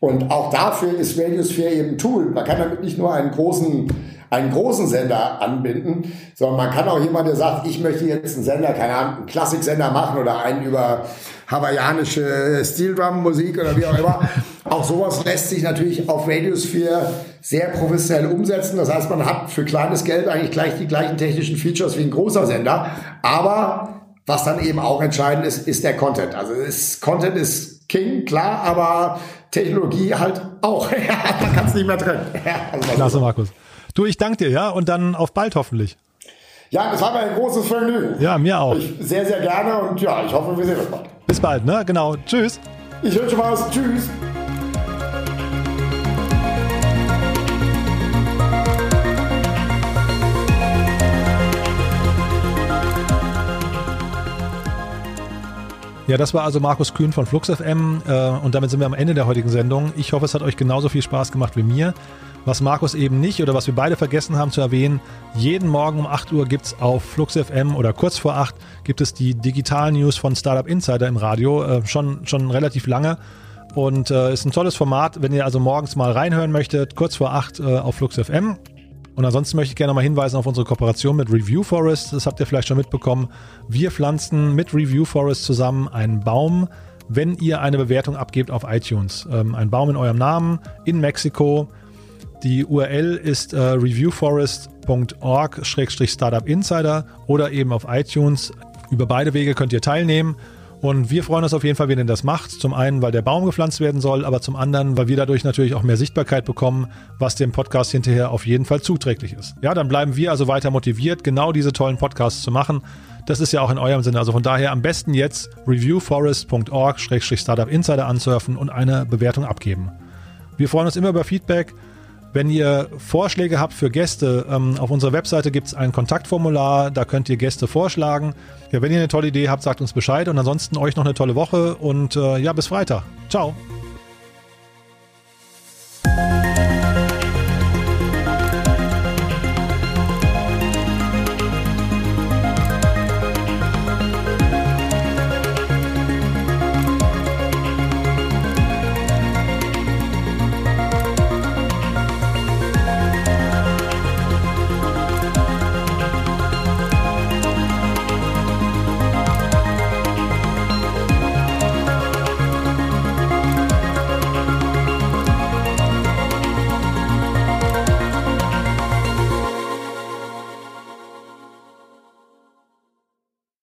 Und auch dafür ist Radiosphere eben ein Tool. Man kann damit nicht nur einen großen, einen großen Sender anbinden, sondern man kann auch jemand, der sagt, ich möchte jetzt einen Sender, keine Ahnung, einen Klassiksender machen oder einen über hawaiianische Steel Drum Musik oder wie auch immer. auch sowas lässt sich natürlich auf Radiosphere sehr professionell umsetzen. Das heißt, man hat für kleines Geld eigentlich gleich die gleichen technischen Features wie ein großer Sender, aber was dann eben auch entscheidend ist, ist der Content. Also ist, Content ist King, klar, aber Technologie halt auch. Man kann es nicht mehr trennen. also Klasse, Markus. Du, ich danke dir, ja, und dann auf bald hoffentlich. Ja, das war mir ein großes Vergnügen. Ja, mir auch. Ich, sehr, sehr gerne und ja, ich hoffe, wir sehen uns bald. Bis bald, ne? Genau. Tschüss. Ich wünsche was. Tschüss. Ja, das war also Markus Kühn von FluxFM äh, und damit sind wir am Ende der heutigen Sendung. Ich hoffe, es hat euch genauso viel Spaß gemacht wie mir. Was Markus eben nicht oder was wir beide vergessen haben zu erwähnen, jeden Morgen um 8 Uhr gibt es auf FluxFM oder kurz vor 8 gibt es die Digital News von Startup Insider im Radio, äh, schon, schon relativ lange. Und äh, ist ein tolles Format, wenn ihr also morgens mal reinhören möchtet, kurz vor 8 äh, auf FluxFM. Und ansonsten möchte ich gerne mal hinweisen auf unsere Kooperation mit Review Forest. Das habt ihr vielleicht schon mitbekommen. Wir pflanzen mit Review Forest zusammen einen Baum, wenn ihr eine Bewertung abgebt auf iTunes. Ähm, ein Baum in eurem Namen in Mexiko. Die URL ist äh, reviewforest.org-startup insider oder eben auf iTunes. Über beide Wege könnt ihr teilnehmen. Und wir freuen uns auf jeden Fall, wenn ihr das macht. Zum einen, weil der Baum gepflanzt werden soll, aber zum anderen, weil wir dadurch natürlich auch mehr Sichtbarkeit bekommen, was dem Podcast hinterher auf jeden Fall zuträglich ist. Ja, dann bleiben wir also weiter motiviert, genau diese tollen Podcasts zu machen. Das ist ja auch in eurem Sinne. Also von daher am besten jetzt reviewforest.org-startup insider ansurfen und eine Bewertung abgeben. Wir freuen uns immer über Feedback. Wenn ihr Vorschläge habt für Gäste, ähm, auf unserer Webseite gibt es ein Kontaktformular, da könnt ihr Gäste vorschlagen. Ja, wenn ihr eine tolle Idee habt, sagt uns Bescheid und ansonsten euch noch eine tolle Woche und äh, ja, bis Freitag. Ciao.